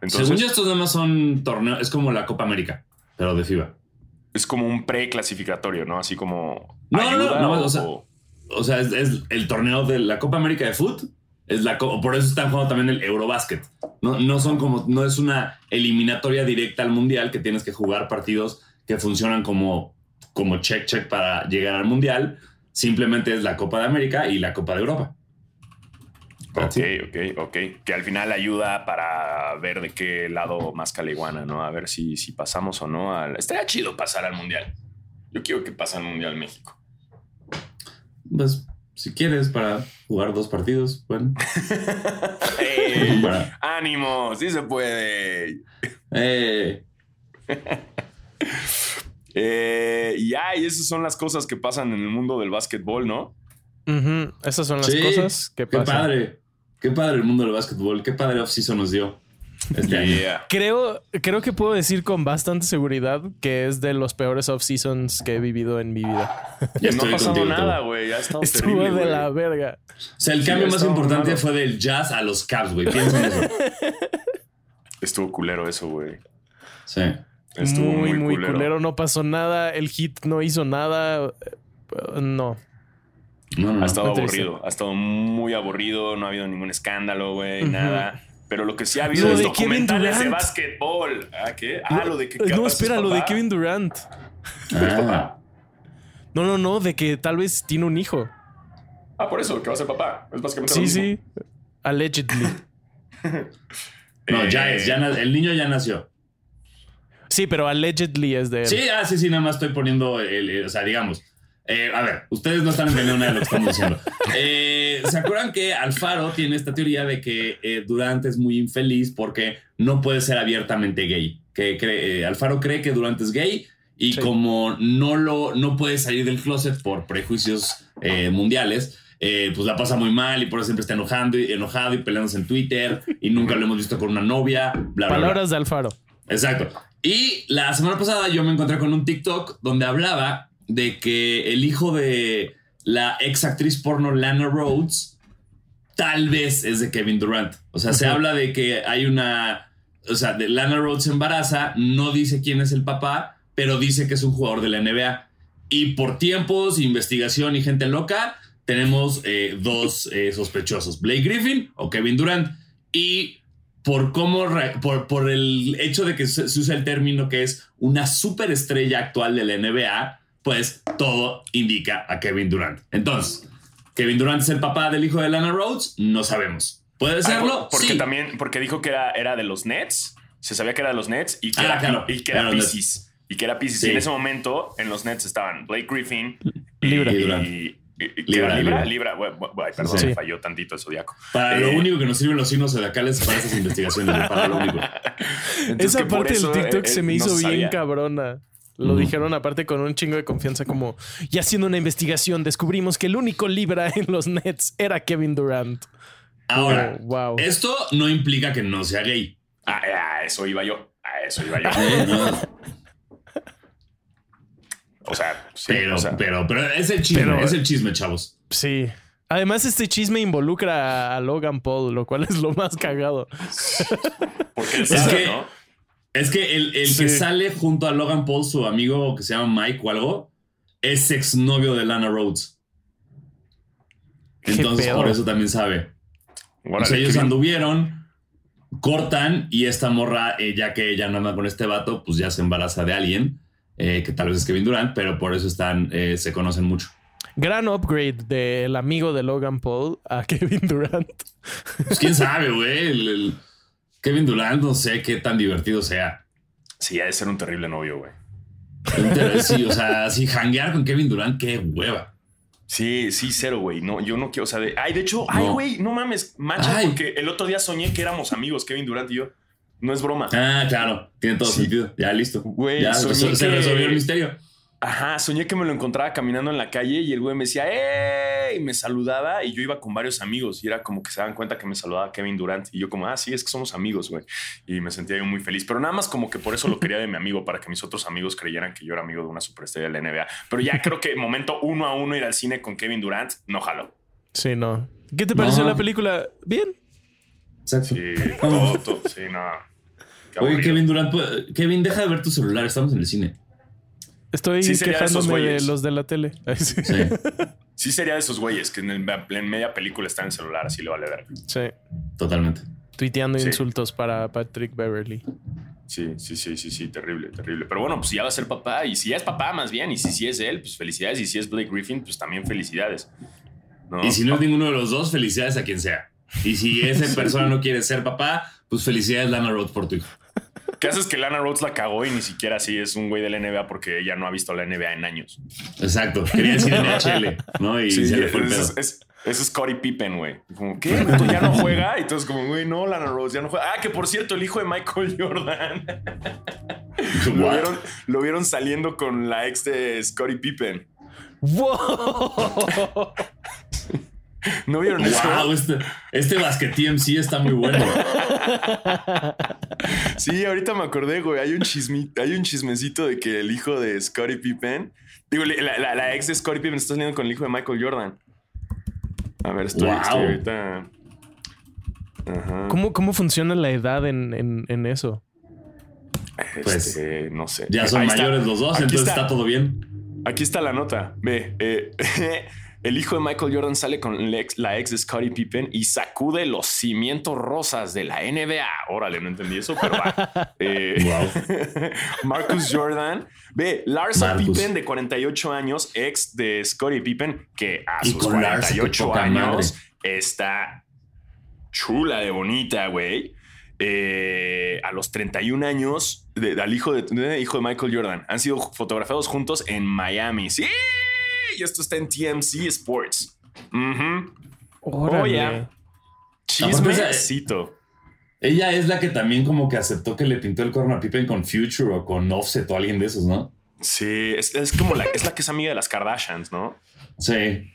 Entonces, Según yo, estos nada más son torneos. Es como la Copa América, pero de FIBA. es como un pre-clasificatorio, ¿no? Así como. No, no, no, ayuda no, o- o sea- o- O sea, es, es el torneo de la Copa América de Foot, Es la, por eso están jugando también el Eurobasket. No, no son como, no es una eliminatoria directa al mundial que tienes que jugar partidos que funcionan como, como check check para llegar al mundial. Simplemente es la Copa de América y la Copa de Europa. Ok, ok, ok. Que al final ayuda para ver de qué lado más caliguana, ¿no? A ver si, si pasamos o no al. Estaría chido pasar al mundial. Yo quiero que pase al mundial México. Pues, si quieres, para jugar dos partidos, bueno. *laughs* ¡Ey! *laughs* Para- ¡Ánimo! ¡Sí se puede! eh, *laughs* Eh, y ya, y esas son las cosas que pasan en el mundo del básquetbol, ¿no? Esas son las sí, cosas que qué pasan. padre. Qué padre el mundo del básquetbol. Qué padre off-season nos dio. Yeah. Creo, creo que puedo decir con bastante seguridad que es de los peores off-seasons que he vivido en mi vida. *laughs* Ya no ha pasado nada, güey. Ha estado Estuvo terrible, de la verga. O sea, el Sí, cambio más importante malo. fue del jazz a los Cavs, güey. Piensa en eso. *laughs* Estuvo culero eso, güey. Sí. Estuvo muy, muy, muy culero. culero. No pasó nada. El hit no hizo nada. Eh, No. No, no, no. Ha estado aburrido. Ha estado muy aburrido. No ha habido ningún escándalo, güey. Ujú. Nada. Pero lo que sí ha habido Lo es de Kevin documentales de Durant. básquetbol. ¿Ah, qué? Ah, lo de que no, espera, lo de. Kevin Durant. Ah, No, no, no, de que tal vez tiene un hijo. Ah, por eso, que va a ser papá. Es básicamente lo Sí, mismo. sí. Allegedly. *laughs* no, ya Eh, es. Ya na- el niño ya nació. Sí, pero allegedly es de él. Sí, ah, sí, sí, nada más estoy poniendo el, el- o sea, digamos. Eh, a ver, ustedes no están entendiendo nada de lo que estamos diciendo. Eh, ¿Se acuerdan que Alfaro tiene esta teoría de que eh, Durant es muy infeliz porque no puede ser abiertamente gay? Que cree- Alfaro cree que Durant es gay y Sí. como no lo no puede salir del closet por prejuicios mundiales, pues la pasa muy mal y por eso siempre está enojando y, enojado y peleándose en Twitter y nunca lo hemos visto con una novia. Bla, bla, bla. Palabras de Alfaro. Exacto. Y la semana pasada yo me encontré con un TikTok donde hablaba de que el hijo de la ex actriz porno Lana Rhodes tal vez es de Kevin Durant. O sea, se habla de que hay una. O sea, de Lana Rhodes se embaraza, no dice quién es el papá, pero dice que es un jugador de la NBA. Y por tiempos, investigación y gente loca, tenemos eh, dos eh, sospechosos: Blake Griffin o Kevin Durant. Y por cómo, por, por el hecho de que se, se usa el término que es una superestrella actual de la NBA, pues todo indica a Kevin Durant. Entonces, ¿Kevin Durant es el papá del hijo de Lana Rhodes? No sabemos. ¿Puede Ah, serlo? por- porque Sí. también, porque dijo que era, era de los Nets. Se sabía que era de los Nets y que Ah, era, claro. y que era Pisces. Y que era Pisces. Sí. Y en ese momento, en los Nets estaban Blake Griffin Libra. y, Durant. y- y- ¿qué Libra? Libra, Libra. Libra. Bueno, bueno, ay, perdón, Sí. me falló tantito el zodiaco. Para Eh, lo único que nos sirven los signos zodiacales para esas investigaciones. para lo único. *laughs* Entonces, Esa parte del TikTok eh, se me no hizo bien cabrona. Lo dijeron aparte con un chingo de confianza como, y haciendo una investigación descubrimos que el único Libra *laughs* en los Nets era Kevin Durant. Ahora, Oh, wow. esto no implica que no sea gay. Ah, a eso iba yo. A eso iba yo. *laughs* O sea, sí, pero, o sea, pero, pero es el chisme, Pero- es el chisme, chavos. Sí. Además, este chisme involucra a- a Logan Paul, lo cual es lo más cagado. *laughs* porque Es sabe, que- ¿no? Es que el, el Sí. que sale junto a Logan Paul, su amigo que se llama Mike o algo, es exnovio de Lana Rhodes. ¿Qué Entonces, por eso también sabe. Órale, o sea, ellos anduvieron, cortan y esta morra, eh, ya que ella no anda con este vato, pues ya se embaraza de alguien, eh, que tal vez es Kevin Durant, pero por eso están, eh, se conocen mucho. Gran upgrade del amigo de Logan Paul a *laughs* Kevin Durant. Pues quién sabe, güey. Kevin Durant, no sé qué tan divertido sea. Sí, ha de ser un terrible novio, güey. Sí, o sea, sí, hanguear con Kevin Durant, qué hueva. Sí, sí, cero, güey. No, yo no quiero, o sea, de. Ay, de hecho, ay, güey, no mames, mancha, Ay. porque el otro día soñé que éramos amigos, Kevin Durant y yo. No es broma. Ah, claro, tiene todo Sí. sentido. Ya listo. Güey, ya se que- resolvió el misterio. Ajá, soñé que me lo encontraba caminando en la calle y el güey me decía, ¡eh! Y me saludaba y yo iba con varios amigos y era como que se dan cuenta que me saludaba Kevin Durant y yo como, ah, sí, es que somos amigos, güey. Y me sentía yo muy feliz, pero nada más como que por eso lo quería de mi amigo, para que mis otros amigos creyeran que yo era amigo de una superestrella de la NBA. Pero ya creo que momento uno a uno ir al cine con Kevin Durant, no jalo. Sí, no. ¿Qué te pareció No. la película? Bien. Exacto. Sí, *laughs* todo, todo, sí, no. Qué Oye. Kevin Durant, pues, Kevin, deja de ver tu celular, estamos en el cine. Estoy Sí sería de esos quejándome de güeyes. los de la tele. *laughs* Ay, sí. Sí, Sí sería de esos güeyes que en, el- en media película está en el celular, así le vale ver. Sí. totalmente. Tuiteando Sí. insultos para Patrick Beverly. Sí, sí, sí, sí, sí, terrible, terrible. Pero bueno, pues ya va a ser papá. Y si ya es papá, más bien. Y si sí es él, pues felicidades. Y si es Blake Griffin, pues también felicidades. ¿No? Y si no es ninguno de los dos, felicidades a quien sea. Y si esa persona no quiere ser papá, pues felicidades Lana Rhodes por tu hijo. *laughs* ¿Qué haces que Lana Rhodes la cagó y ni siquiera así es un güey de la NBA porque ella no ha visto la NBA en años? Exacto. Quería decir NHL, *laughs* ¿no? Y Sí, se le fue el es, pedo. es, es, es Scottie Pippen, güey. Como, ¿qué? ¿Tú ya no juega? Y entonces como, güey, no, Lana Rhodes ya no juega. Ah, que por cierto, el hijo de Michael Jordan. *laughs* lo, vieron, lo vieron saliendo con la ex de Scottie Pippen. ¡Wow! ¿No vieron eso? Wow, este, este basket TMC está muy bueno. Sí, ahorita me acordé, güey. Hay un chismi, hay un chismecito de que el hijo de Scottie Pippen, digo, la, la- la ex de Scottie Pippen está saliendo con el hijo de Michael Jordan. A ver, estoy, Wow. estoy ahorita. Ajá. ¿Cómo, ¿Cómo funciona la edad en, en, en eso? Pues, Este, no sé. Ya son Ahí está. mayores los dos, Aquí entonces está. está todo bien. Aquí está la nota. Ve, eh, *laughs* el hijo de Michael Jordan sale con la ex, la ex de Scottie Pippen y sacude los cimientos rosas de la NBA. Órale, no entendí eso, pero va. *laughs* Eh, *laughs* Marcus Jordan. Ve, Larsa Marcus. Pippen, de 48 años, ex de Scottie Pippen, que a sus con Larsa, qué 48 poca años madre. está chula de bonita, güey. Eh, a los 31 años, de- al hijo de, de- hijo de Michael Jordan, han sido fotografiados juntos en Miami. Sí, y esto está en TMC Sports. Ujú. Órale. Oh, ya. Aparte, Chismecito. Ella es la que también como que aceptó que le pintó el corno a Pippen con Future o con Offset o alguien de esos, ¿no? Sí, es, es como la, es la que es amiga de las Kardashians, ¿no? Sí.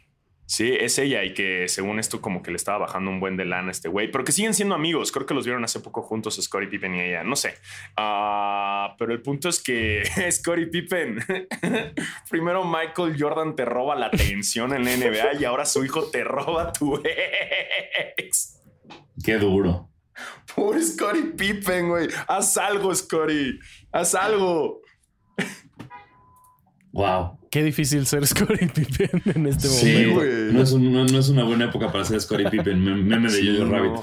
Sí, es ella y que según esto como que le estaba bajando un buen de lana a este güey, pero que siguen siendo amigos. Creo que los vieron hace poco juntos Scottie Pippen y ella, no sé. Ah, pero el punto es que *laughs* Scottie Pippen, *laughs* primero Michael Jordan te roba la atención en la NBA y ahora su hijo te roba tu ex. Qué duro. Pobre Scottie Pippen, güey. Haz algo, Scottie. Haz algo. Wow. Qué difícil ser Scottie Pippen en este Sí, momento. güey. no es, un- no- no es una buena época para ser Scottie Pippen, mem- meme de Sí, Jojo no. Rabbit.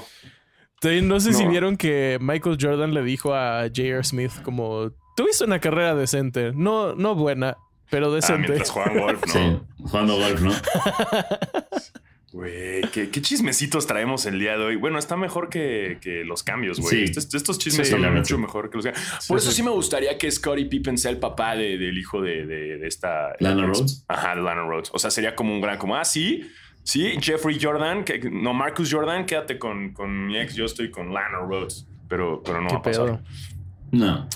Sí, No sé si No. vieron que Michael Jordan le dijo a J.R. Smith como tuviste una carrera decente, no, no buena, pero Ah, decente. mientras juegan golf, ¿no? Sí, jugando golf, ¿no? *laughs* Güey, ¿qué, qué chismecitos traemos el día de hoy. Bueno, está mejor que, que los cambios, güey. Sí. Estos, estos chismes Sí, están mucho mejor que los cambios. Por eso sí. me gustaría que Scottie Pippen sea el papá de- del hijo de, de- de esta... Lana Rhodes. Ajá, de Lana Rhodes. O sea, sería como un gran... Como, ah, sí, sí, Jeffrey Jordan, que, no, Marcus Jordan, quédate con, con mi ex, yo estoy con Lana Rhodes. Pero, pero no ¿Qué va a pasar. pedo? No.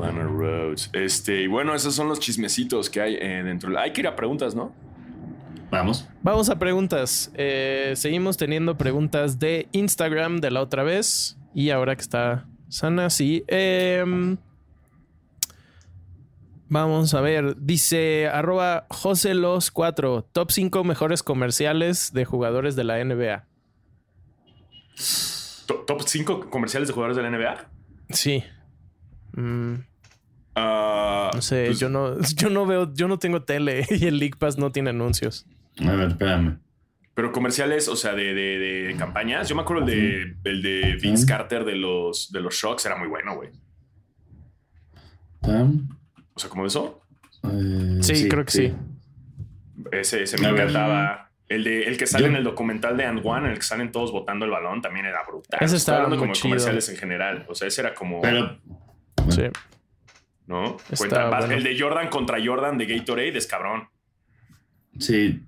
Lana Rhodes. Este, y bueno, esos son los chismecitos que hay eh, dentro. Hay que ir a preguntas, ¿no? Vamos. Vamos a preguntas. Eh, seguimos teniendo preguntas de Instagram de la otra vez y ahora que está sana, sí. Em, vamos a ver. Dice arroba Joselos4, top 5 mejores comerciales de jugadores de la NBA. To- Top 5 comerciales de jugadores de la NBA. Sí. Mm, Ah, no sé, pues, yo no, *laughs* yo no veo, yo no tengo tele *laughs* y el League Pass no tiene anuncios. A ver, espérame. Pero comerciales, o sea, de, de- de campañas. Yo me acuerdo el de, el de Vince. Carter de los, de los Shocks, era muy bueno, güey. O sea, como eso. Eh, Sí, creo que sí. Ese, ese me encantaba. El, de, el que sale Yo- en el documental de And One, en el que salen todos botando el balón, también era brutal. Ese Estoy estaba hablando muy como de chido. comerciales en general. O sea, ese era como. Pero Sí. ¿No? Está Cuenta, vas- bueno. El de Jordan contra Jordan de Gatorade es cabrón. sí.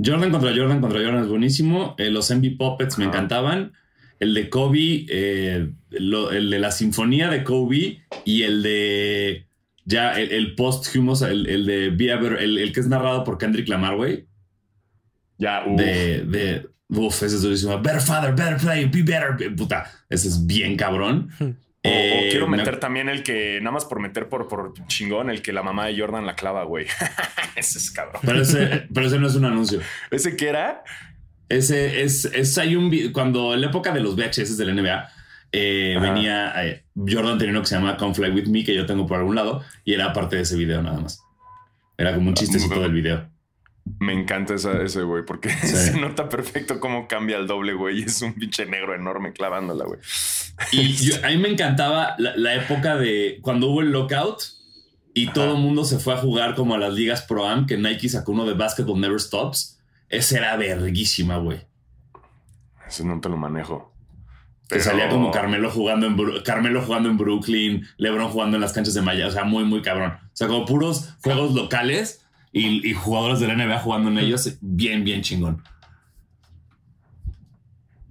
Jordan contra Jordan contra Jordan es buenísimo. Eh, los MV Puppets me encantaban. El de Kobe, eh, lo- el de la sinfonía de Kobe y el de ya el, el posthumos, el, el de Be a Better- el, el que es narrado por Kendrick Lamar, güey. Ya, uf. De, de uf, ese es durísimo. Better father, better play, be better. Puta, ese es bien cabrón. *laughs* O, o Eh, quiero me- meter también el que, nada más por meter por, por chingón, el que la mamá de Jordan la clava, güey. *laughs* ese es cabrón. Pero ese, pero ese no es un anuncio. ¿Ese qué era? Ese es, es hay un cuando en la época de los VHS de la NBA eh, venía eh, Jordan tenía uno que se llama Come Fly With Me, que yo tengo por algún lado, y era parte de ese video nada más. Era como un chistecito del video. Me encanta esa- ese, güey, porque *laughs* Sí. se nota perfecto cómo cambia el doble, güey. y Es un pinche negro enorme clavándola, güey. Y *laughs* yo- a mí me encantaba la, la época de cuando hubo el lockout y Ajá. todo el mundo se fue a jugar como a las ligas Pro Am, que Nike sacó uno de Basketball Never Stops. Ese era verguísima, güey. Ese no te lo manejo. Que Pero- salía como Carmelo jugando en Bru- Carmelo jugando en Brooklyn, LeBron jugando en las canchas de Maya, o sea, muy muy cabrón. O sea, como puros juegos locales y, y jugadores de la NBA jugando en ellos, bien bien chingón.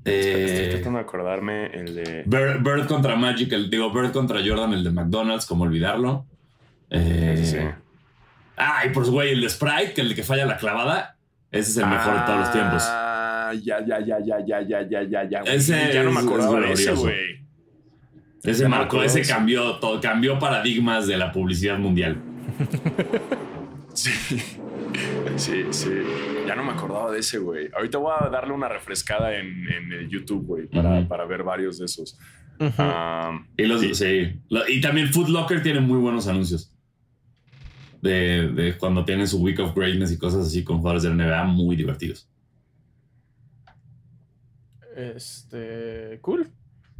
Estoy Eh, tratando de acordarme el de. Bird, Bird contra Magic, el, digo Bird contra Jordan, el de McDonald's, como olvidarlo. Eh, Sí. Ah, y por su güey, el de Sprite, que el que falla la clavada, ese es el mejor de todos los tiempos. Ah, ya, ya, ya, ya, ya, ya, ya, ya, ya. Ese ya no me acordaba es de ese, güey. Ese acuerdo ese cambió todo, cambió paradigmas de la publicidad mundial. *laughs* Sí. *laughs* Sí, sí. Ya no me acordaba de ese, güey. Ahorita voy a darle una refrescada en, en el YouTube, güey, para, para ver varios de esos. Ah, Y, los, Sí. y también Foot Locker tiene muy buenos anuncios. De, de cuando tienen su Week of Greatness y cosas así con jugadores de la NBA muy divertidos. Este, cool.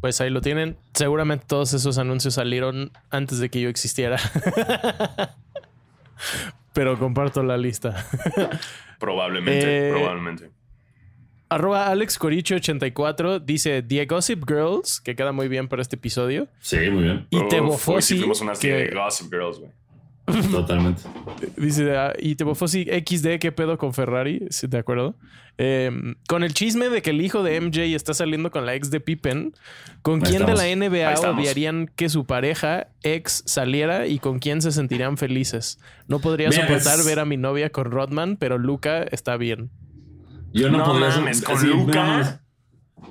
Pues ahí lo tienen. Seguramente todos esos anuncios salieron antes de que yo existiera. *laughs* Pero comparto la lista. *laughs* probablemente, Eh, probablemente. Arroba Alex Coricho84 dice The Gossip Girls, que queda muy bien para este episodio. Sí, muy bien. Y Tebofosi, sí una que de Gossip Girls, güey. *laughs* Totalmente. dice, ah, y Tebofosi XD, ¿qué pedo con Ferrari? ¿Sí, ¿De acuerdo? Eh, con el chisme de que el hijo de MJ está saliendo con la ex de Pippen, ¿con Ahí quién de la NBA odiarían que su pareja ex saliera y con quién se sentirían felices? No podría Mira, soportar es- ver a mi novia con Rodman, pero Luca está bien. Yo no, No podría mames, ¿con sí, Luka? no mames.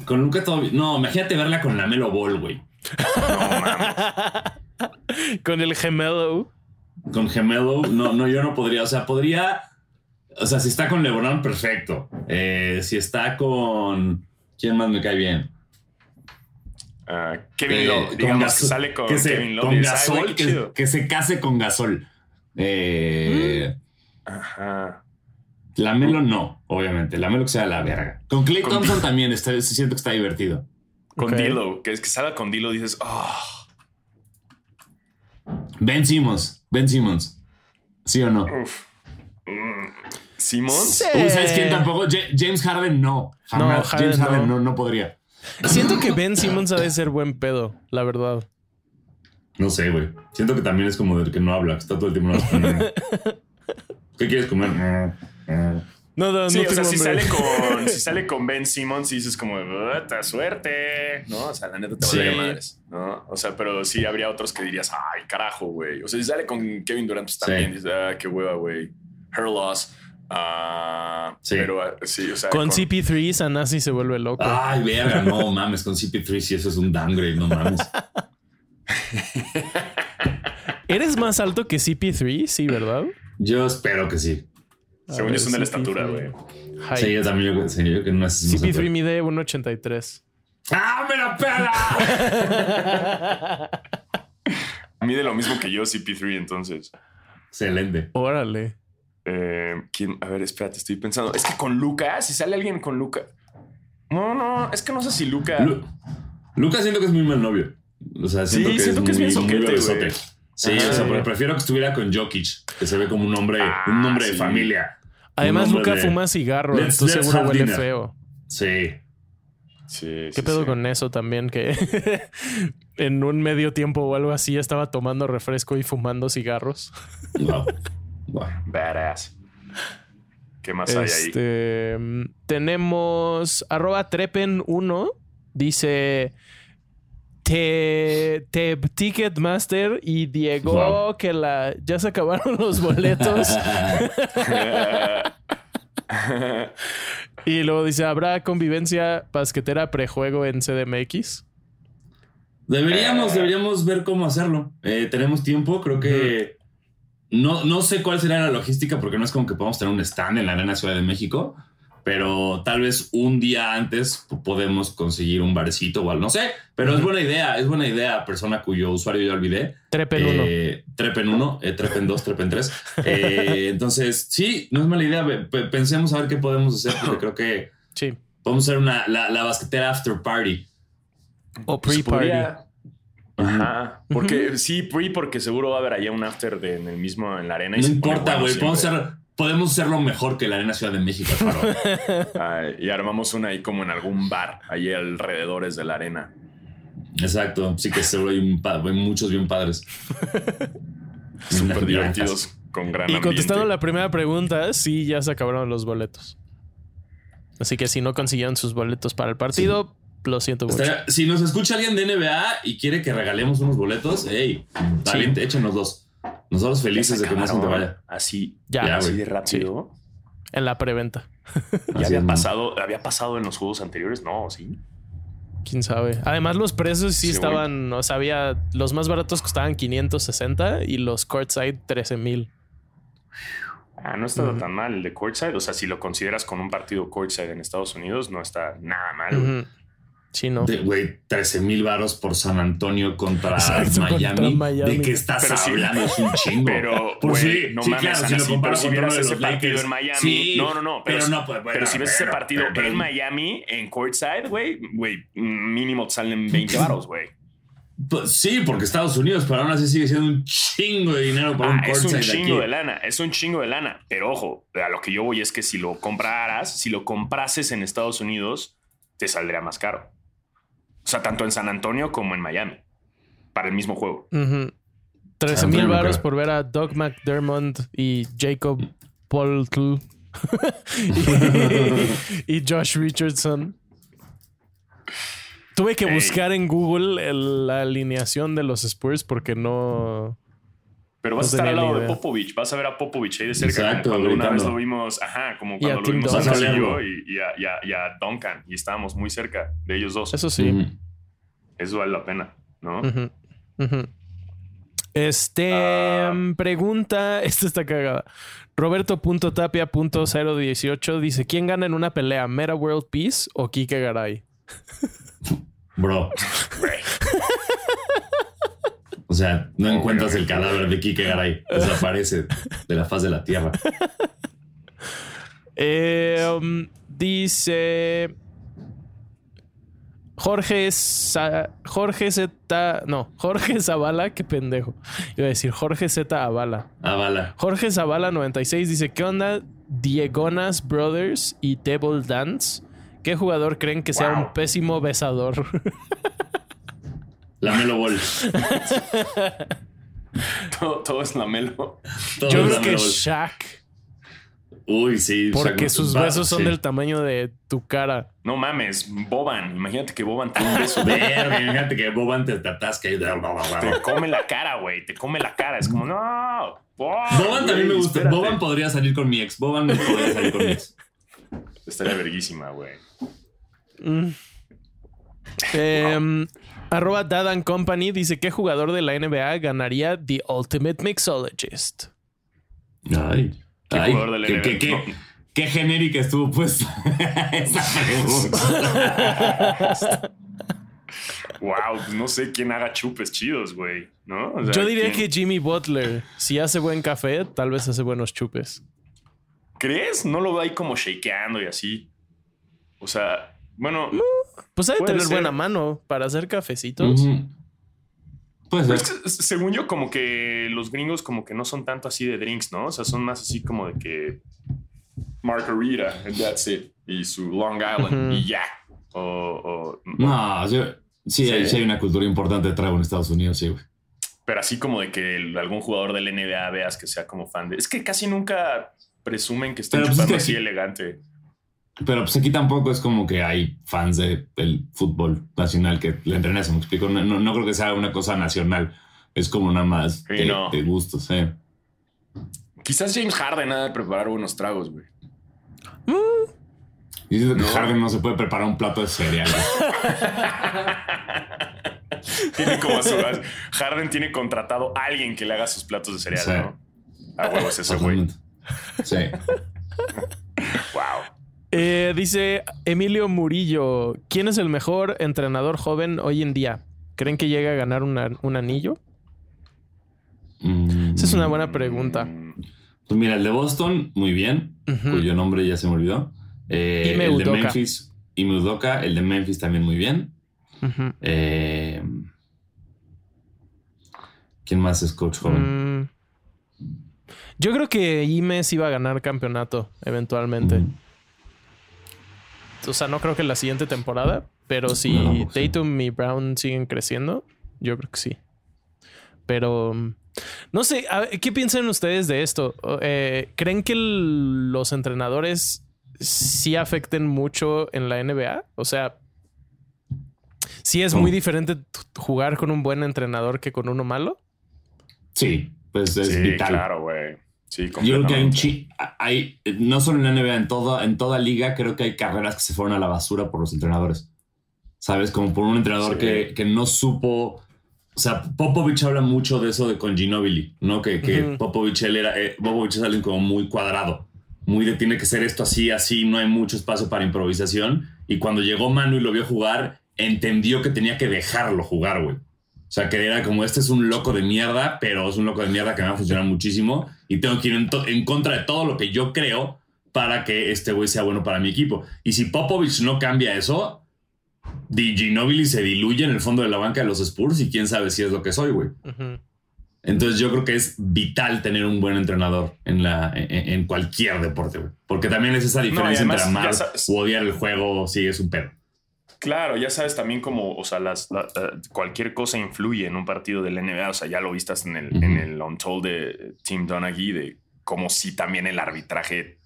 con Luca todavía. No, imagínate verla con la Melo Ball, güey. No mames. *laughs* con el gemelo. Con Gemelo, no, no, yo no podría. O sea, podría. O sea, si está con LeBron, perfecto. Eh, si está con. ¿Quién más me cae bien? Ah, Kevin Eh, Love, digamos que Gasol- sale con que se- Kevin Love. Con y dices, "Ay, güey, Gasol, que, chido". que se case con Gasol. Eh, Ajá. La Melo no, obviamente. La Melo que sea la verga. Con Clay Con- Thompson *laughs* también está, siento que está divertido. Con Ok. Dilo, que es que salga con Dilo, dices, ah, Ben Simmons. Ben Simmons. ¿Sí o no? uf. Mm, Simmons. Sí. Uy, ¿Sabes quién tampoco? Ja- James Harden no. Jamás. No, Harden James Harden no. no, no podría. Siento que Ben Simmons ha de ser buen pedo, la verdad. No sé, güey. Siento que también es como del que no habla, que está todo el tiempo. no- *laughs* ¿Qué quieres comer? No, no, Sí, no o sea, si sale, con, *laughs* si sale con Ben Simmons y dices como, ¡puta suerte! ¿No? O sea, la neta te Sí. valdría madres, ¿no? O sea, pero sí habría otros que dirías, ¡ay, carajo, güey! O sea, si sale con Kevin Durant, pues también Sí. dices, ¡ah, qué hueva, güey! Her loss. Ah, Sí. Pero ah, sí, o sea. Con CP3, Sanasi se vuelve loco. Ay, verga, no *laughs* mames, con CP3 si eso es un downgrade, no mames. *laughs* ¿Eres más alto que CP3? Sí, ¿verdad? Yo espero que sí. Según yo son de la estatura, CP3. güey. Sí, yo también, yo, que no es. no sé CP3 por- mide 1.83. ¡Ah, me la pela! *laughs* Mide lo mismo que yo, CP3, entonces. Excelente. Órale. Eh, ¿quién? A ver, espérate, estoy pensando. Es que con Luca, si sale alguien con Luca. No, no, es que no sé si Luca. Lu- Lucas siento que es muy mal novio. O sea, siento Sí, que siento es que es muy, bien soquete. Sí, Ajá. o sea, pero prefiero que estuviera con Jokic, que se ve como un hombre, Ah, un hombre de familia. Además, Luca de- fuma cigarro, Let's- entonces let's seguro huele dinner. feo. Sí. Sí, ¿Qué sí, pedo sí. con eso también? Que *laughs* en un medio tiempo o algo así estaba tomando refresco y fumando cigarros. Wow. Wow. *laughs* Badass. ¿Qué más hay ahí? Este, mm, tenemos arroba trepen1. Dice te, te Ticketmaster y Diego Wow. que la ya se acabaron *laughs* los boletos. *laughs* y luego dice, ¿habrá convivencia basquetera prejuego en CDMX? Deberíamos, deberíamos ver cómo hacerlo. Eh, tenemos tiempo, creo que no, no sé cuál será la logística porque no es como que podamos tener un stand en la Arena Ciudad de México, pero tal vez un día antes podemos conseguir un barecito o algo, no sé, pero es buena idea, es buena idea, persona cuyo usuario yo olvidé. Trepen uno. Eh, trepen uno, eh, trepen dos, trepen tres. *laughs* Eh, entonces, sí, no es mala idea. Pensemos a ver qué podemos hacer, porque *coughs* creo que Sí. podemos hacer una, la, la basquetera after party. O pre-party. Ajá. Porque sí, pre, porque seguro va a haber allá un after de, en el mismo, en la arena. y No importa, güey, podemos, hacer- podemos hacerlo mejor que la Arena Ciudad de México, Alfaro. *laughs* Ay, y armamos una ahí como en algún bar, ahí alrededores de la arena. Exacto, sí que seguro hay, un hay muchos bien padres. *laughs* Súper divertidos, con gran Y contestando la primera pregunta, sí, ya se acabaron los boletos. Así que si no consiguieron sus boletos para el partido, lo siento mucho. Si nos escucha alguien de NBA y quiere que regalemos unos boletos, hey, valiente, échenos dos. Nosotros felices de que más gente Acabaron vaya. Así, Ya, Ya, así de rápido. En la preventa. *laughs* ¿Ya Así había pasado, había pasado en los juegos anteriores? No, sí. Quién sabe. Además, los precios sí, Sí, estaban, o sea, había los más baratos costaban 560 y los courtside 13 mil. Ah, no está tan mal el de courtside. O sea, si lo consideras con un partido courtside en Estados Unidos, no está nada mal. güey. Sí, no. De, Güey, 13 mil varos por San Antonio contra, Exacto, contra Miami. ¿De qué estás Pero sí. hablando? Es un chingo. Pero, Pues sí, no sí, mames, claro, si lo si vieras ese partido Lakers, en Miami, sí, no, no, no, pero, pero no, pues, bueno, pero si ves ese partido pero- pero- en Miami, en courtside, güey, güey, mínimo te salen 20 *laughs* varos, güey. Pues sí, porque Estados Unidos, pero aún así sigue siendo un chingo de dinero para un Ah, es un courtside chingo aquí. de lana, es un chingo de lana. Pero ojo, a lo que yo voy es que si lo compraras, si lo comprases en Estados Unidos, te saldría más caro. O sea, tanto en San Antonio como en Miami. Para el mismo juego. Ujú. 13 San mil Antonio, baros por ver a Doug McDermott y Jacob Poltl *laughs* y, y Josh Richardson. Tuve que buscar en Google el- la alineación de los Spurs porque no. Pero vas No a estar al lado de. Popovich. Vas a ver a Popovich ahí de cerca. Exacto, como cuando una vez lo vimos, ajá, como cuando lo vimos a. Casillo y, y a, y a- y a Duncan. Y estábamos muy cerca de ellos dos. Eso sí. Eso vale la pena, ¿no? Ujú, ujú. Este Ah. mm, pregunta, *laughs* esta está cagada. Roberto.tapia.018 dice: ¿Quién gana en una pelea? ¿Meta World Peace o Kike Garay? Bro. *laughs* O sea, no encuentras el cadáver de Kike Garay. *laughs* Desaparece de la faz de la tierra. Eh, um, dice Jorge Sa- Jorge Z. No, Jorge Zavala, qué pendejo. Iba a decir Jorge Z. Avala. Ah, bala. Jorge Zavala 96 dice: ¿Qué onda? Diegonas Brothers y Table Dance. ¿Qué jugador creen que sea Wow. un pésimo besador? *laughs* La Melo Ball. *laughs* Todo, todo es lamelo. Todo Yo es creo la que Melo Ball. Shaq. Uy, sí. Porque Shaq- sus va, besos son sí. del tamaño de tu cara. No mames, Boban. Imagínate que Boban tiene un beso. *laughs* Verga, Fíjate que Boban te, te atasca y... Te come la cara, güey. Te come la cara. Es como, no. Boban también me gusta. espérate. Boban podría salir con mi ex. Boban podría salir con mi ex. Estaría verguísima, güey. Mm. Em, arroba Dad and Company dice: ¿Qué jugador de la NBA ganaría The Ultimate Mixologist? Ay. ¿Qué Ay, jugador del qué, NBA? qué- qué- No. qué genérica estuvo *laughs* esa pregunta. Wow, pues no sé quién haga chupes chidos, güey. ¿No? O sea, Yo diría ¿quién? que Jimmy Butler, si hace buen café, tal vez hace buenos chupes. ¿Crees? No lo veo ahí como shakeando y así. O sea, bueno. Pues ha de tener ser. buena mano para hacer cafecitos. Ujú. Pues pero es que, según yo, como que los gringos como que no son tanto así de drinks, ¿no? O sea, son más así como de que margarita, and that's it. Y su Long Island, y ya. O, o- No, yo- sí, Hay, Sí. hay una cultura importante de trago en Estados Unidos, sí, güey. Pero así como de que el- algún jugador del NBA veas que sea como fan de... Es que casi nunca presumen que estén Pero, pues, chupando es que así elegante. Pero pues aquí tampoco es como que hay fans de- del fútbol nacional que le entrenen eso, me explico. No, no- no creo que sea una cosa nacional. Es como nada más de, no. de gustos, eh. Quizás James Harden ha de preparar buenos tragos, güey. Y siento que. Harden no se puede preparar un plato de cereal. *laughs* Tiene como su... Harden tiene contratado a alguien que le haga sus platos de cereal, Sí. ¿no? A huevos ese güey. Sí. *laughs* Wow. Eh, dice Emilio Murillo, ¿quién es el mejor entrenador joven hoy en día? ¿Creen que llega a ganar un anillo? Esa es una buena pregunta. Mm, Pues mira, el de Boston, muy bien, cuyo nombre ya se me olvidó. Eh, Ime el de. Memphis, Ime Udoka, el de Memphis también muy bien. Eh, ¿Quién más es coach joven? Mm. Yo creo que Imes iba a ganar campeonato eventualmente. Ujú. O sea, no creo que la siguiente temporada, pero si No, sí. Tatum y Brown siguen creciendo, yo creo que sí. Pero mm, no sé, a ver, ¿qué piensan ustedes de esto? Eh, ¿Creen que el- los entrenadores sí afecten mucho en la NBA? O sea, sí es muy diferente t- jugar con un buen entrenador que con uno malo. Sí, pues es sí, vital. claro, güey. Sí, Yo creo que hay un chi- hay, no solo en la NBA, en toda, en toda liga, creo que hay carreras que se fueron a la basura por los entrenadores. ¿Sabes? Como por un entrenador Sí. que, que no supo. O sea, Popovich habla mucho de eso de con Ginobili, ¿no? Que, que Ujú. Popovich, él era, eh, Popovich es alguien como muy cuadrado, muy de tiene que ser esto así, así, no hay mucho espacio para improvisación. Y cuando llegó Manu y lo vio jugar, entendió que tenía que dejarlo jugar, güey. O sea, que era como, este es un loco de mierda, pero es un loco de mierda que me va a funcionar muchísimo y tengo que ir en, contra de todo lo que yo creo para que este güey sea bueno para mi equipo. Y si Popovich no cambia eso, Ginobili se diluye en el fondo de la banca de los Spurs y quién sabe si es lo que soy, güey. Entonces yo creo que es vital tener un buen entrenador en, la, en, en cualquier deporte, güey. Porque también es esa diferencia además, entre amar sabes- o odiar el juego, sí, es un pedo. Claro, ya sabes también como, o sea, las, la- eh, cualquier cosa influye en un partido del NBA. O sea, ya lo viste en el, Ujú. en el Untold de Tim Donaghy, de como si también el arbitraje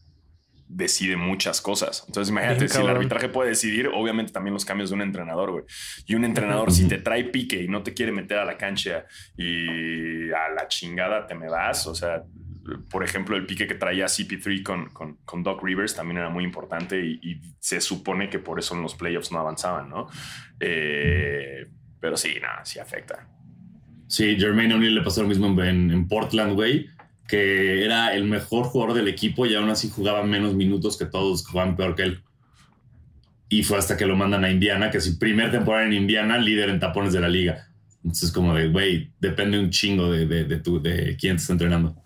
decide muchas cosas. Entonces, imagínate, Bien, si el arbitraje puede decidir, obviamente también los cambios de un entrenador, güey. Y un entrenador, si te trae pique y no te quiere meter a la cancha y a la chingada te me vas, o sea, por ejemplo, el pique que traía CP3 con, con, Doc Rivers también era muy importante y, se supone que por eso en los playoffs no avanzaban, ¿no? Eh, pero sí, nada, sí afecta. Sí, Jermaine O'Neal le pasó lo mismo en, en Portland, güey, que era el mejor jugador del equipo y aún así jugaba menos minutos que todos, jugaban peor que él. Y fue hasta que lo mandan a Indiana, que es su primer temporada en Indiana, líder en tapones de la liga. Entonces, como de, güey, depende un chingo de, de, de, tu, de quién te está entrenando.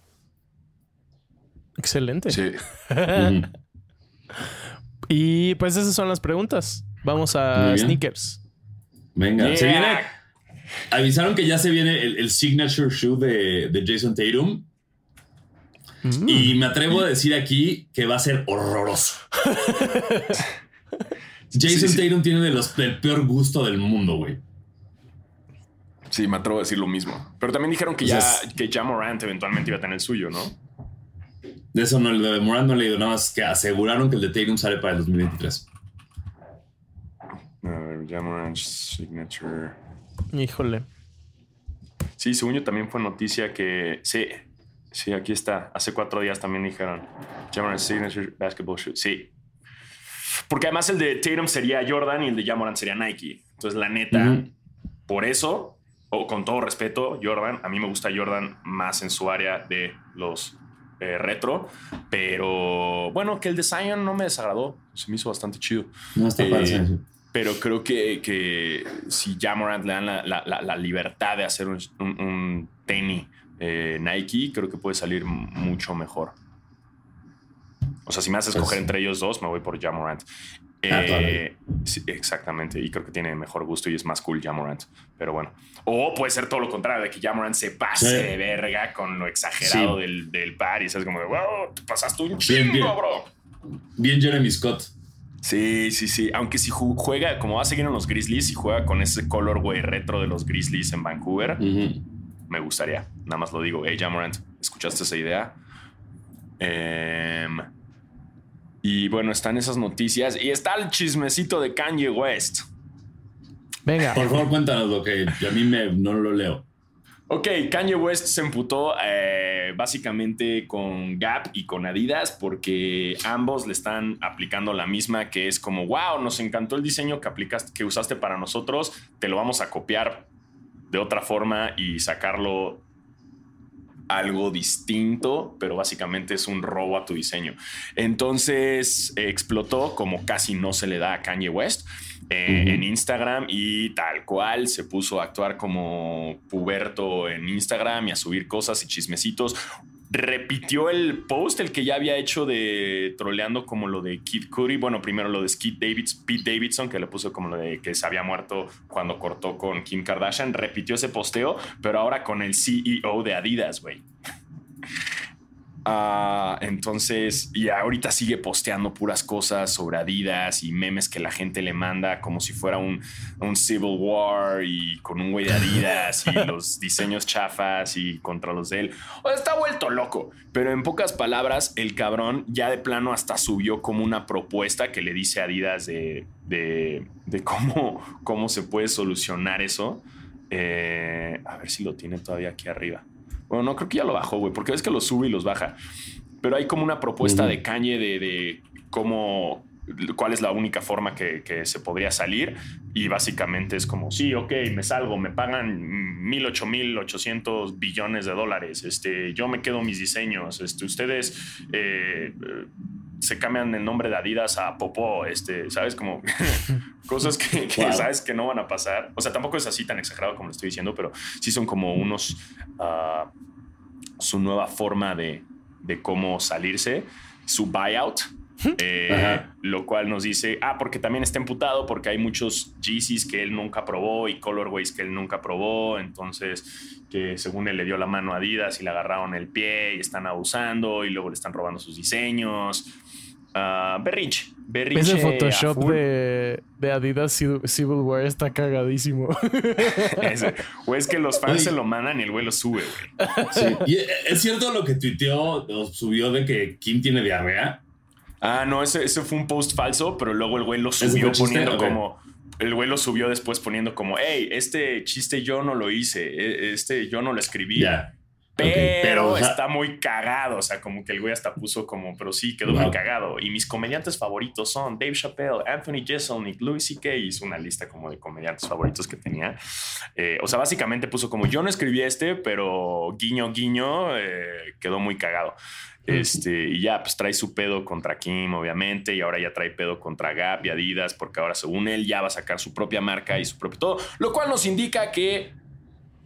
Excelente. Sí. *laughs* Y pues esas son las preguntas. Vamos a sneakers. Venga, se Yeah. viene. Avisaron que ya se viene el, el signature shoe de, de Jason Tatum. Mm. Y me atrevo a decir aquí que va a ser horroroso. *laughs* Jason Sí, sí. Tatum tiene de los, el peor gusto del mundo, güey. Sí, me atrevo a decir lo mismo. Pero también dijeron que O ya, sea, es- que ya Morant eventualmente iba a tener el suyo, ¿no? De eso no, de Morant no he leído nada más que aseguraron que el de Tatum sale para el 2023. A ver, ya Morant signature. Híjole. Sí, según yo también fue noticia que. Sí, sí, aquí está. Hace cuatro días también dijeron. Jamoran Signature Basketball Shoe. Sí. Porque además el de Tatum sería Jordan y el de Jamoran sería Nike. Entonces, la neta, por eso, o con todo respeto, Jordan, a mí me gusta Jordan más en su área de los eh, retro. Pero bueno, que el de Zion no me desagradó. Se me hizo bastante chido. No está Eh. Pero creo que, que si ya Morant le dan la, la- la- libertad de hacer un, un, un tenis eh, Nike, creo que puede salir mucho mejor. O sea, si me haces Pues- escoger entre ellos dos, me voy por Jamorant. Ah, Eh, sí, exactamente. Y creo que tiene mejor gusto y es más cool Jamorant. Pero bueno. O puede ser todo lo contrario, de que Jamorant se pase Sí. de verga con lo exagerado Sí. del, del par y es como de, wow, te pasaste un Bien, chingo, bien. bro. Bien Jeremy Scott. Sí, sí, sí. Aunque si ju- juega, como va a seguir en los Grizzlies, si juega con ese color, güey, retro de los Grizzlies en Vancouver, me gustaría. Nada más lo digo. Hey, Jamorant, ¿escuchaste esa idea? Em, y bueno, están esas noticias. Y está el chismecito de Kanye West. Venga. Por favor, cuéntanos lo que a mí me, no lo leo. Ok, Kanye West se emputó eh, básicamente con Gap y con Adidas porque ambos le están aplicando la misma que es como, wow, nos encantó el diseño que aplicaste, que usaste para nosotros, te lo vamos a copiar de otra forma y sacarlo algo distinto, pero básicamente es un robo a tu diseño. Entonces explotó como casi no se le da a Kanye West. Eh, en Instagram y tal cual se puso a actuar como puberto en Instagram y a subir cosas y chismecitos repitió el post, el que ya había hecho de troleando como lo de Kid Cudi. Bueno, primero lo de Skid Davids, Pete Davidson, que le puso como lo de que se había muerto cuando cortó con Kim Kardashian. Repitió ese posteo, pero ahora con el CEO de Adidas, güey. Ah, entonces, y ahorita sigue posteando puras cosas sobre Adidas y memes que la gente le manda como si fuera un, un Civil War y con un güey de Adidas y *laughs* los diseños chafas y contra los de él. O está vuelto loco, pero en pocas palabras, el cabrón ya de plano hasta subió como una propuesta que le dice a Adidas de, de, cómo, cómo se puede solucionar eso. Eh, a ver si lo tiene todavía aquí arriba. Bueno, no creo que ya lo bajó, güey, porque ves que lo sube y los baja. Pero hay como una propuesta de Cañe de, cómo cuál es la única forma que, se podría salir y básicamente es como, sí, ok, me salgo, me pagan mil, ocho mil, ochocientos billones de dólares, este, yo me quedo mis diseños, este, ustedes eh, se cambian el nombre de Adidas a Popó, este, ¿sabes? Como *laughs* cosas que, sabes que no van a pasar. O sea, tampoco es así tan exagerado como lo estoy diciendo, pero sí son como unos... Ah, su nueva forma de, de cómo salirse, su buyout. Eh, lo cual nos dice, ah, porque también está emputado porque hay muchos Yeezys que él nunca probó y colorways que él nunca probó, entonces que según él le dio la mano a Adidas y le agarraron el pie y están abusando y luego le están robando sus diseños. Uh, berrinche. Ese Photoshop de, Adidas Civil War está cagadísimo. *laughs* o es que los fans se lo mandan y el güey lo sube, güey. *laughs* ¿Y es cierto lo que tuiteó o subió de que Kim tiene diarrea? Ah, no, ese, fue un post falso, pero luego el güey lo subió poniendo como. El güey lo subió después poniendo como, hey, este chiste yo no lo hice, e, este yo no lo escribí. Pero, está muy cagado. O sea, como que el güey hasta puso como, pero sí, quedó muy cagado. Y mis comediantes favoritos son Dave Chappelle, Anthony Jeselnik, Louis C.K. Hizo una lista como de comediantes favoritos que tenía. Eh, o sea, básicamente puso como, yo no escribí este, pero guiño, guiño, eh, quedó muy cagado. Este, y ya, pues trae su pedo contra Kim, obviamente, y ahora ya trae pedo contra Gap y Adidas, porque ahora, según él, ya va a sacar su propia marca y su propio todo, lo cual nos indica que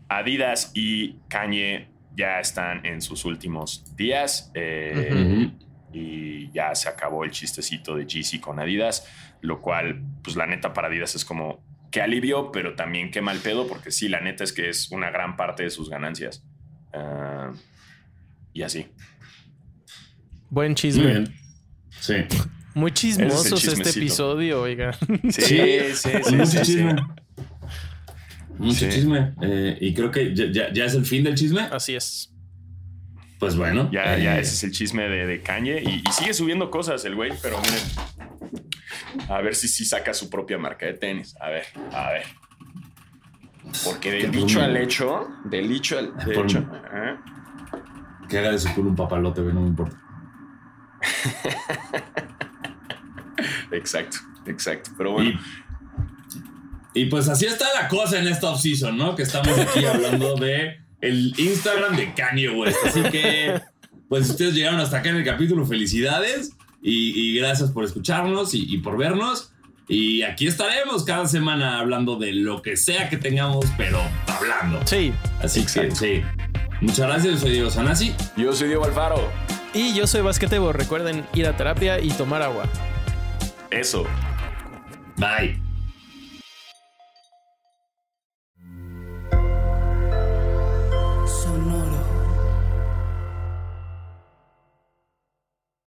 Adidas y Kanye ya están en sus últimos días eh, y ya se acabó el chistecito de GC con Adidas, lo cual, pues la neta para Adidas es como que alivio, pero también qué mal pedo, porque sí, la neta es que es una gran parte de sus ganancias. Ah, y así. Buen chisme. Sí. Muy chismosos este episodio, oiga. Sí, sí, sí. sí, sí mucho chisme. Eh, y creo que ya, es el fin del chisme. Así es. Pues bueno. Ya, ya eh, ese es el chisme de, de Kanye. Y, sigue subiendo cosas el güey, pero miren. A ver si sí saca su propia marca de tenis. A ver, a ver. Porque del dicho al hecho, del dicho al hecho. Que haga de su culo un papalote, güey, no me importa. *laughs* exacto, exacto. Pero bueno. Y pues así está la cosa en esta off-season, ¿no? Que estamos aquí hablando de el Instagram de Kanye West. Así que, pues ustedes llegaron hasta acá en el capítulo, felicidades y, gracias por escucharnos y, por vernos. Y aquí estaremos cada semana hablando de lo que sea que tengamos, pero hablando. Sí. Así que sí. Muchas gracias, yo soy Diego Sanasi. Yo soy Diego Alfaro. Y yo soy Basquetebo. Recuerden ir a terapia y tomar agua. Eso. Bye.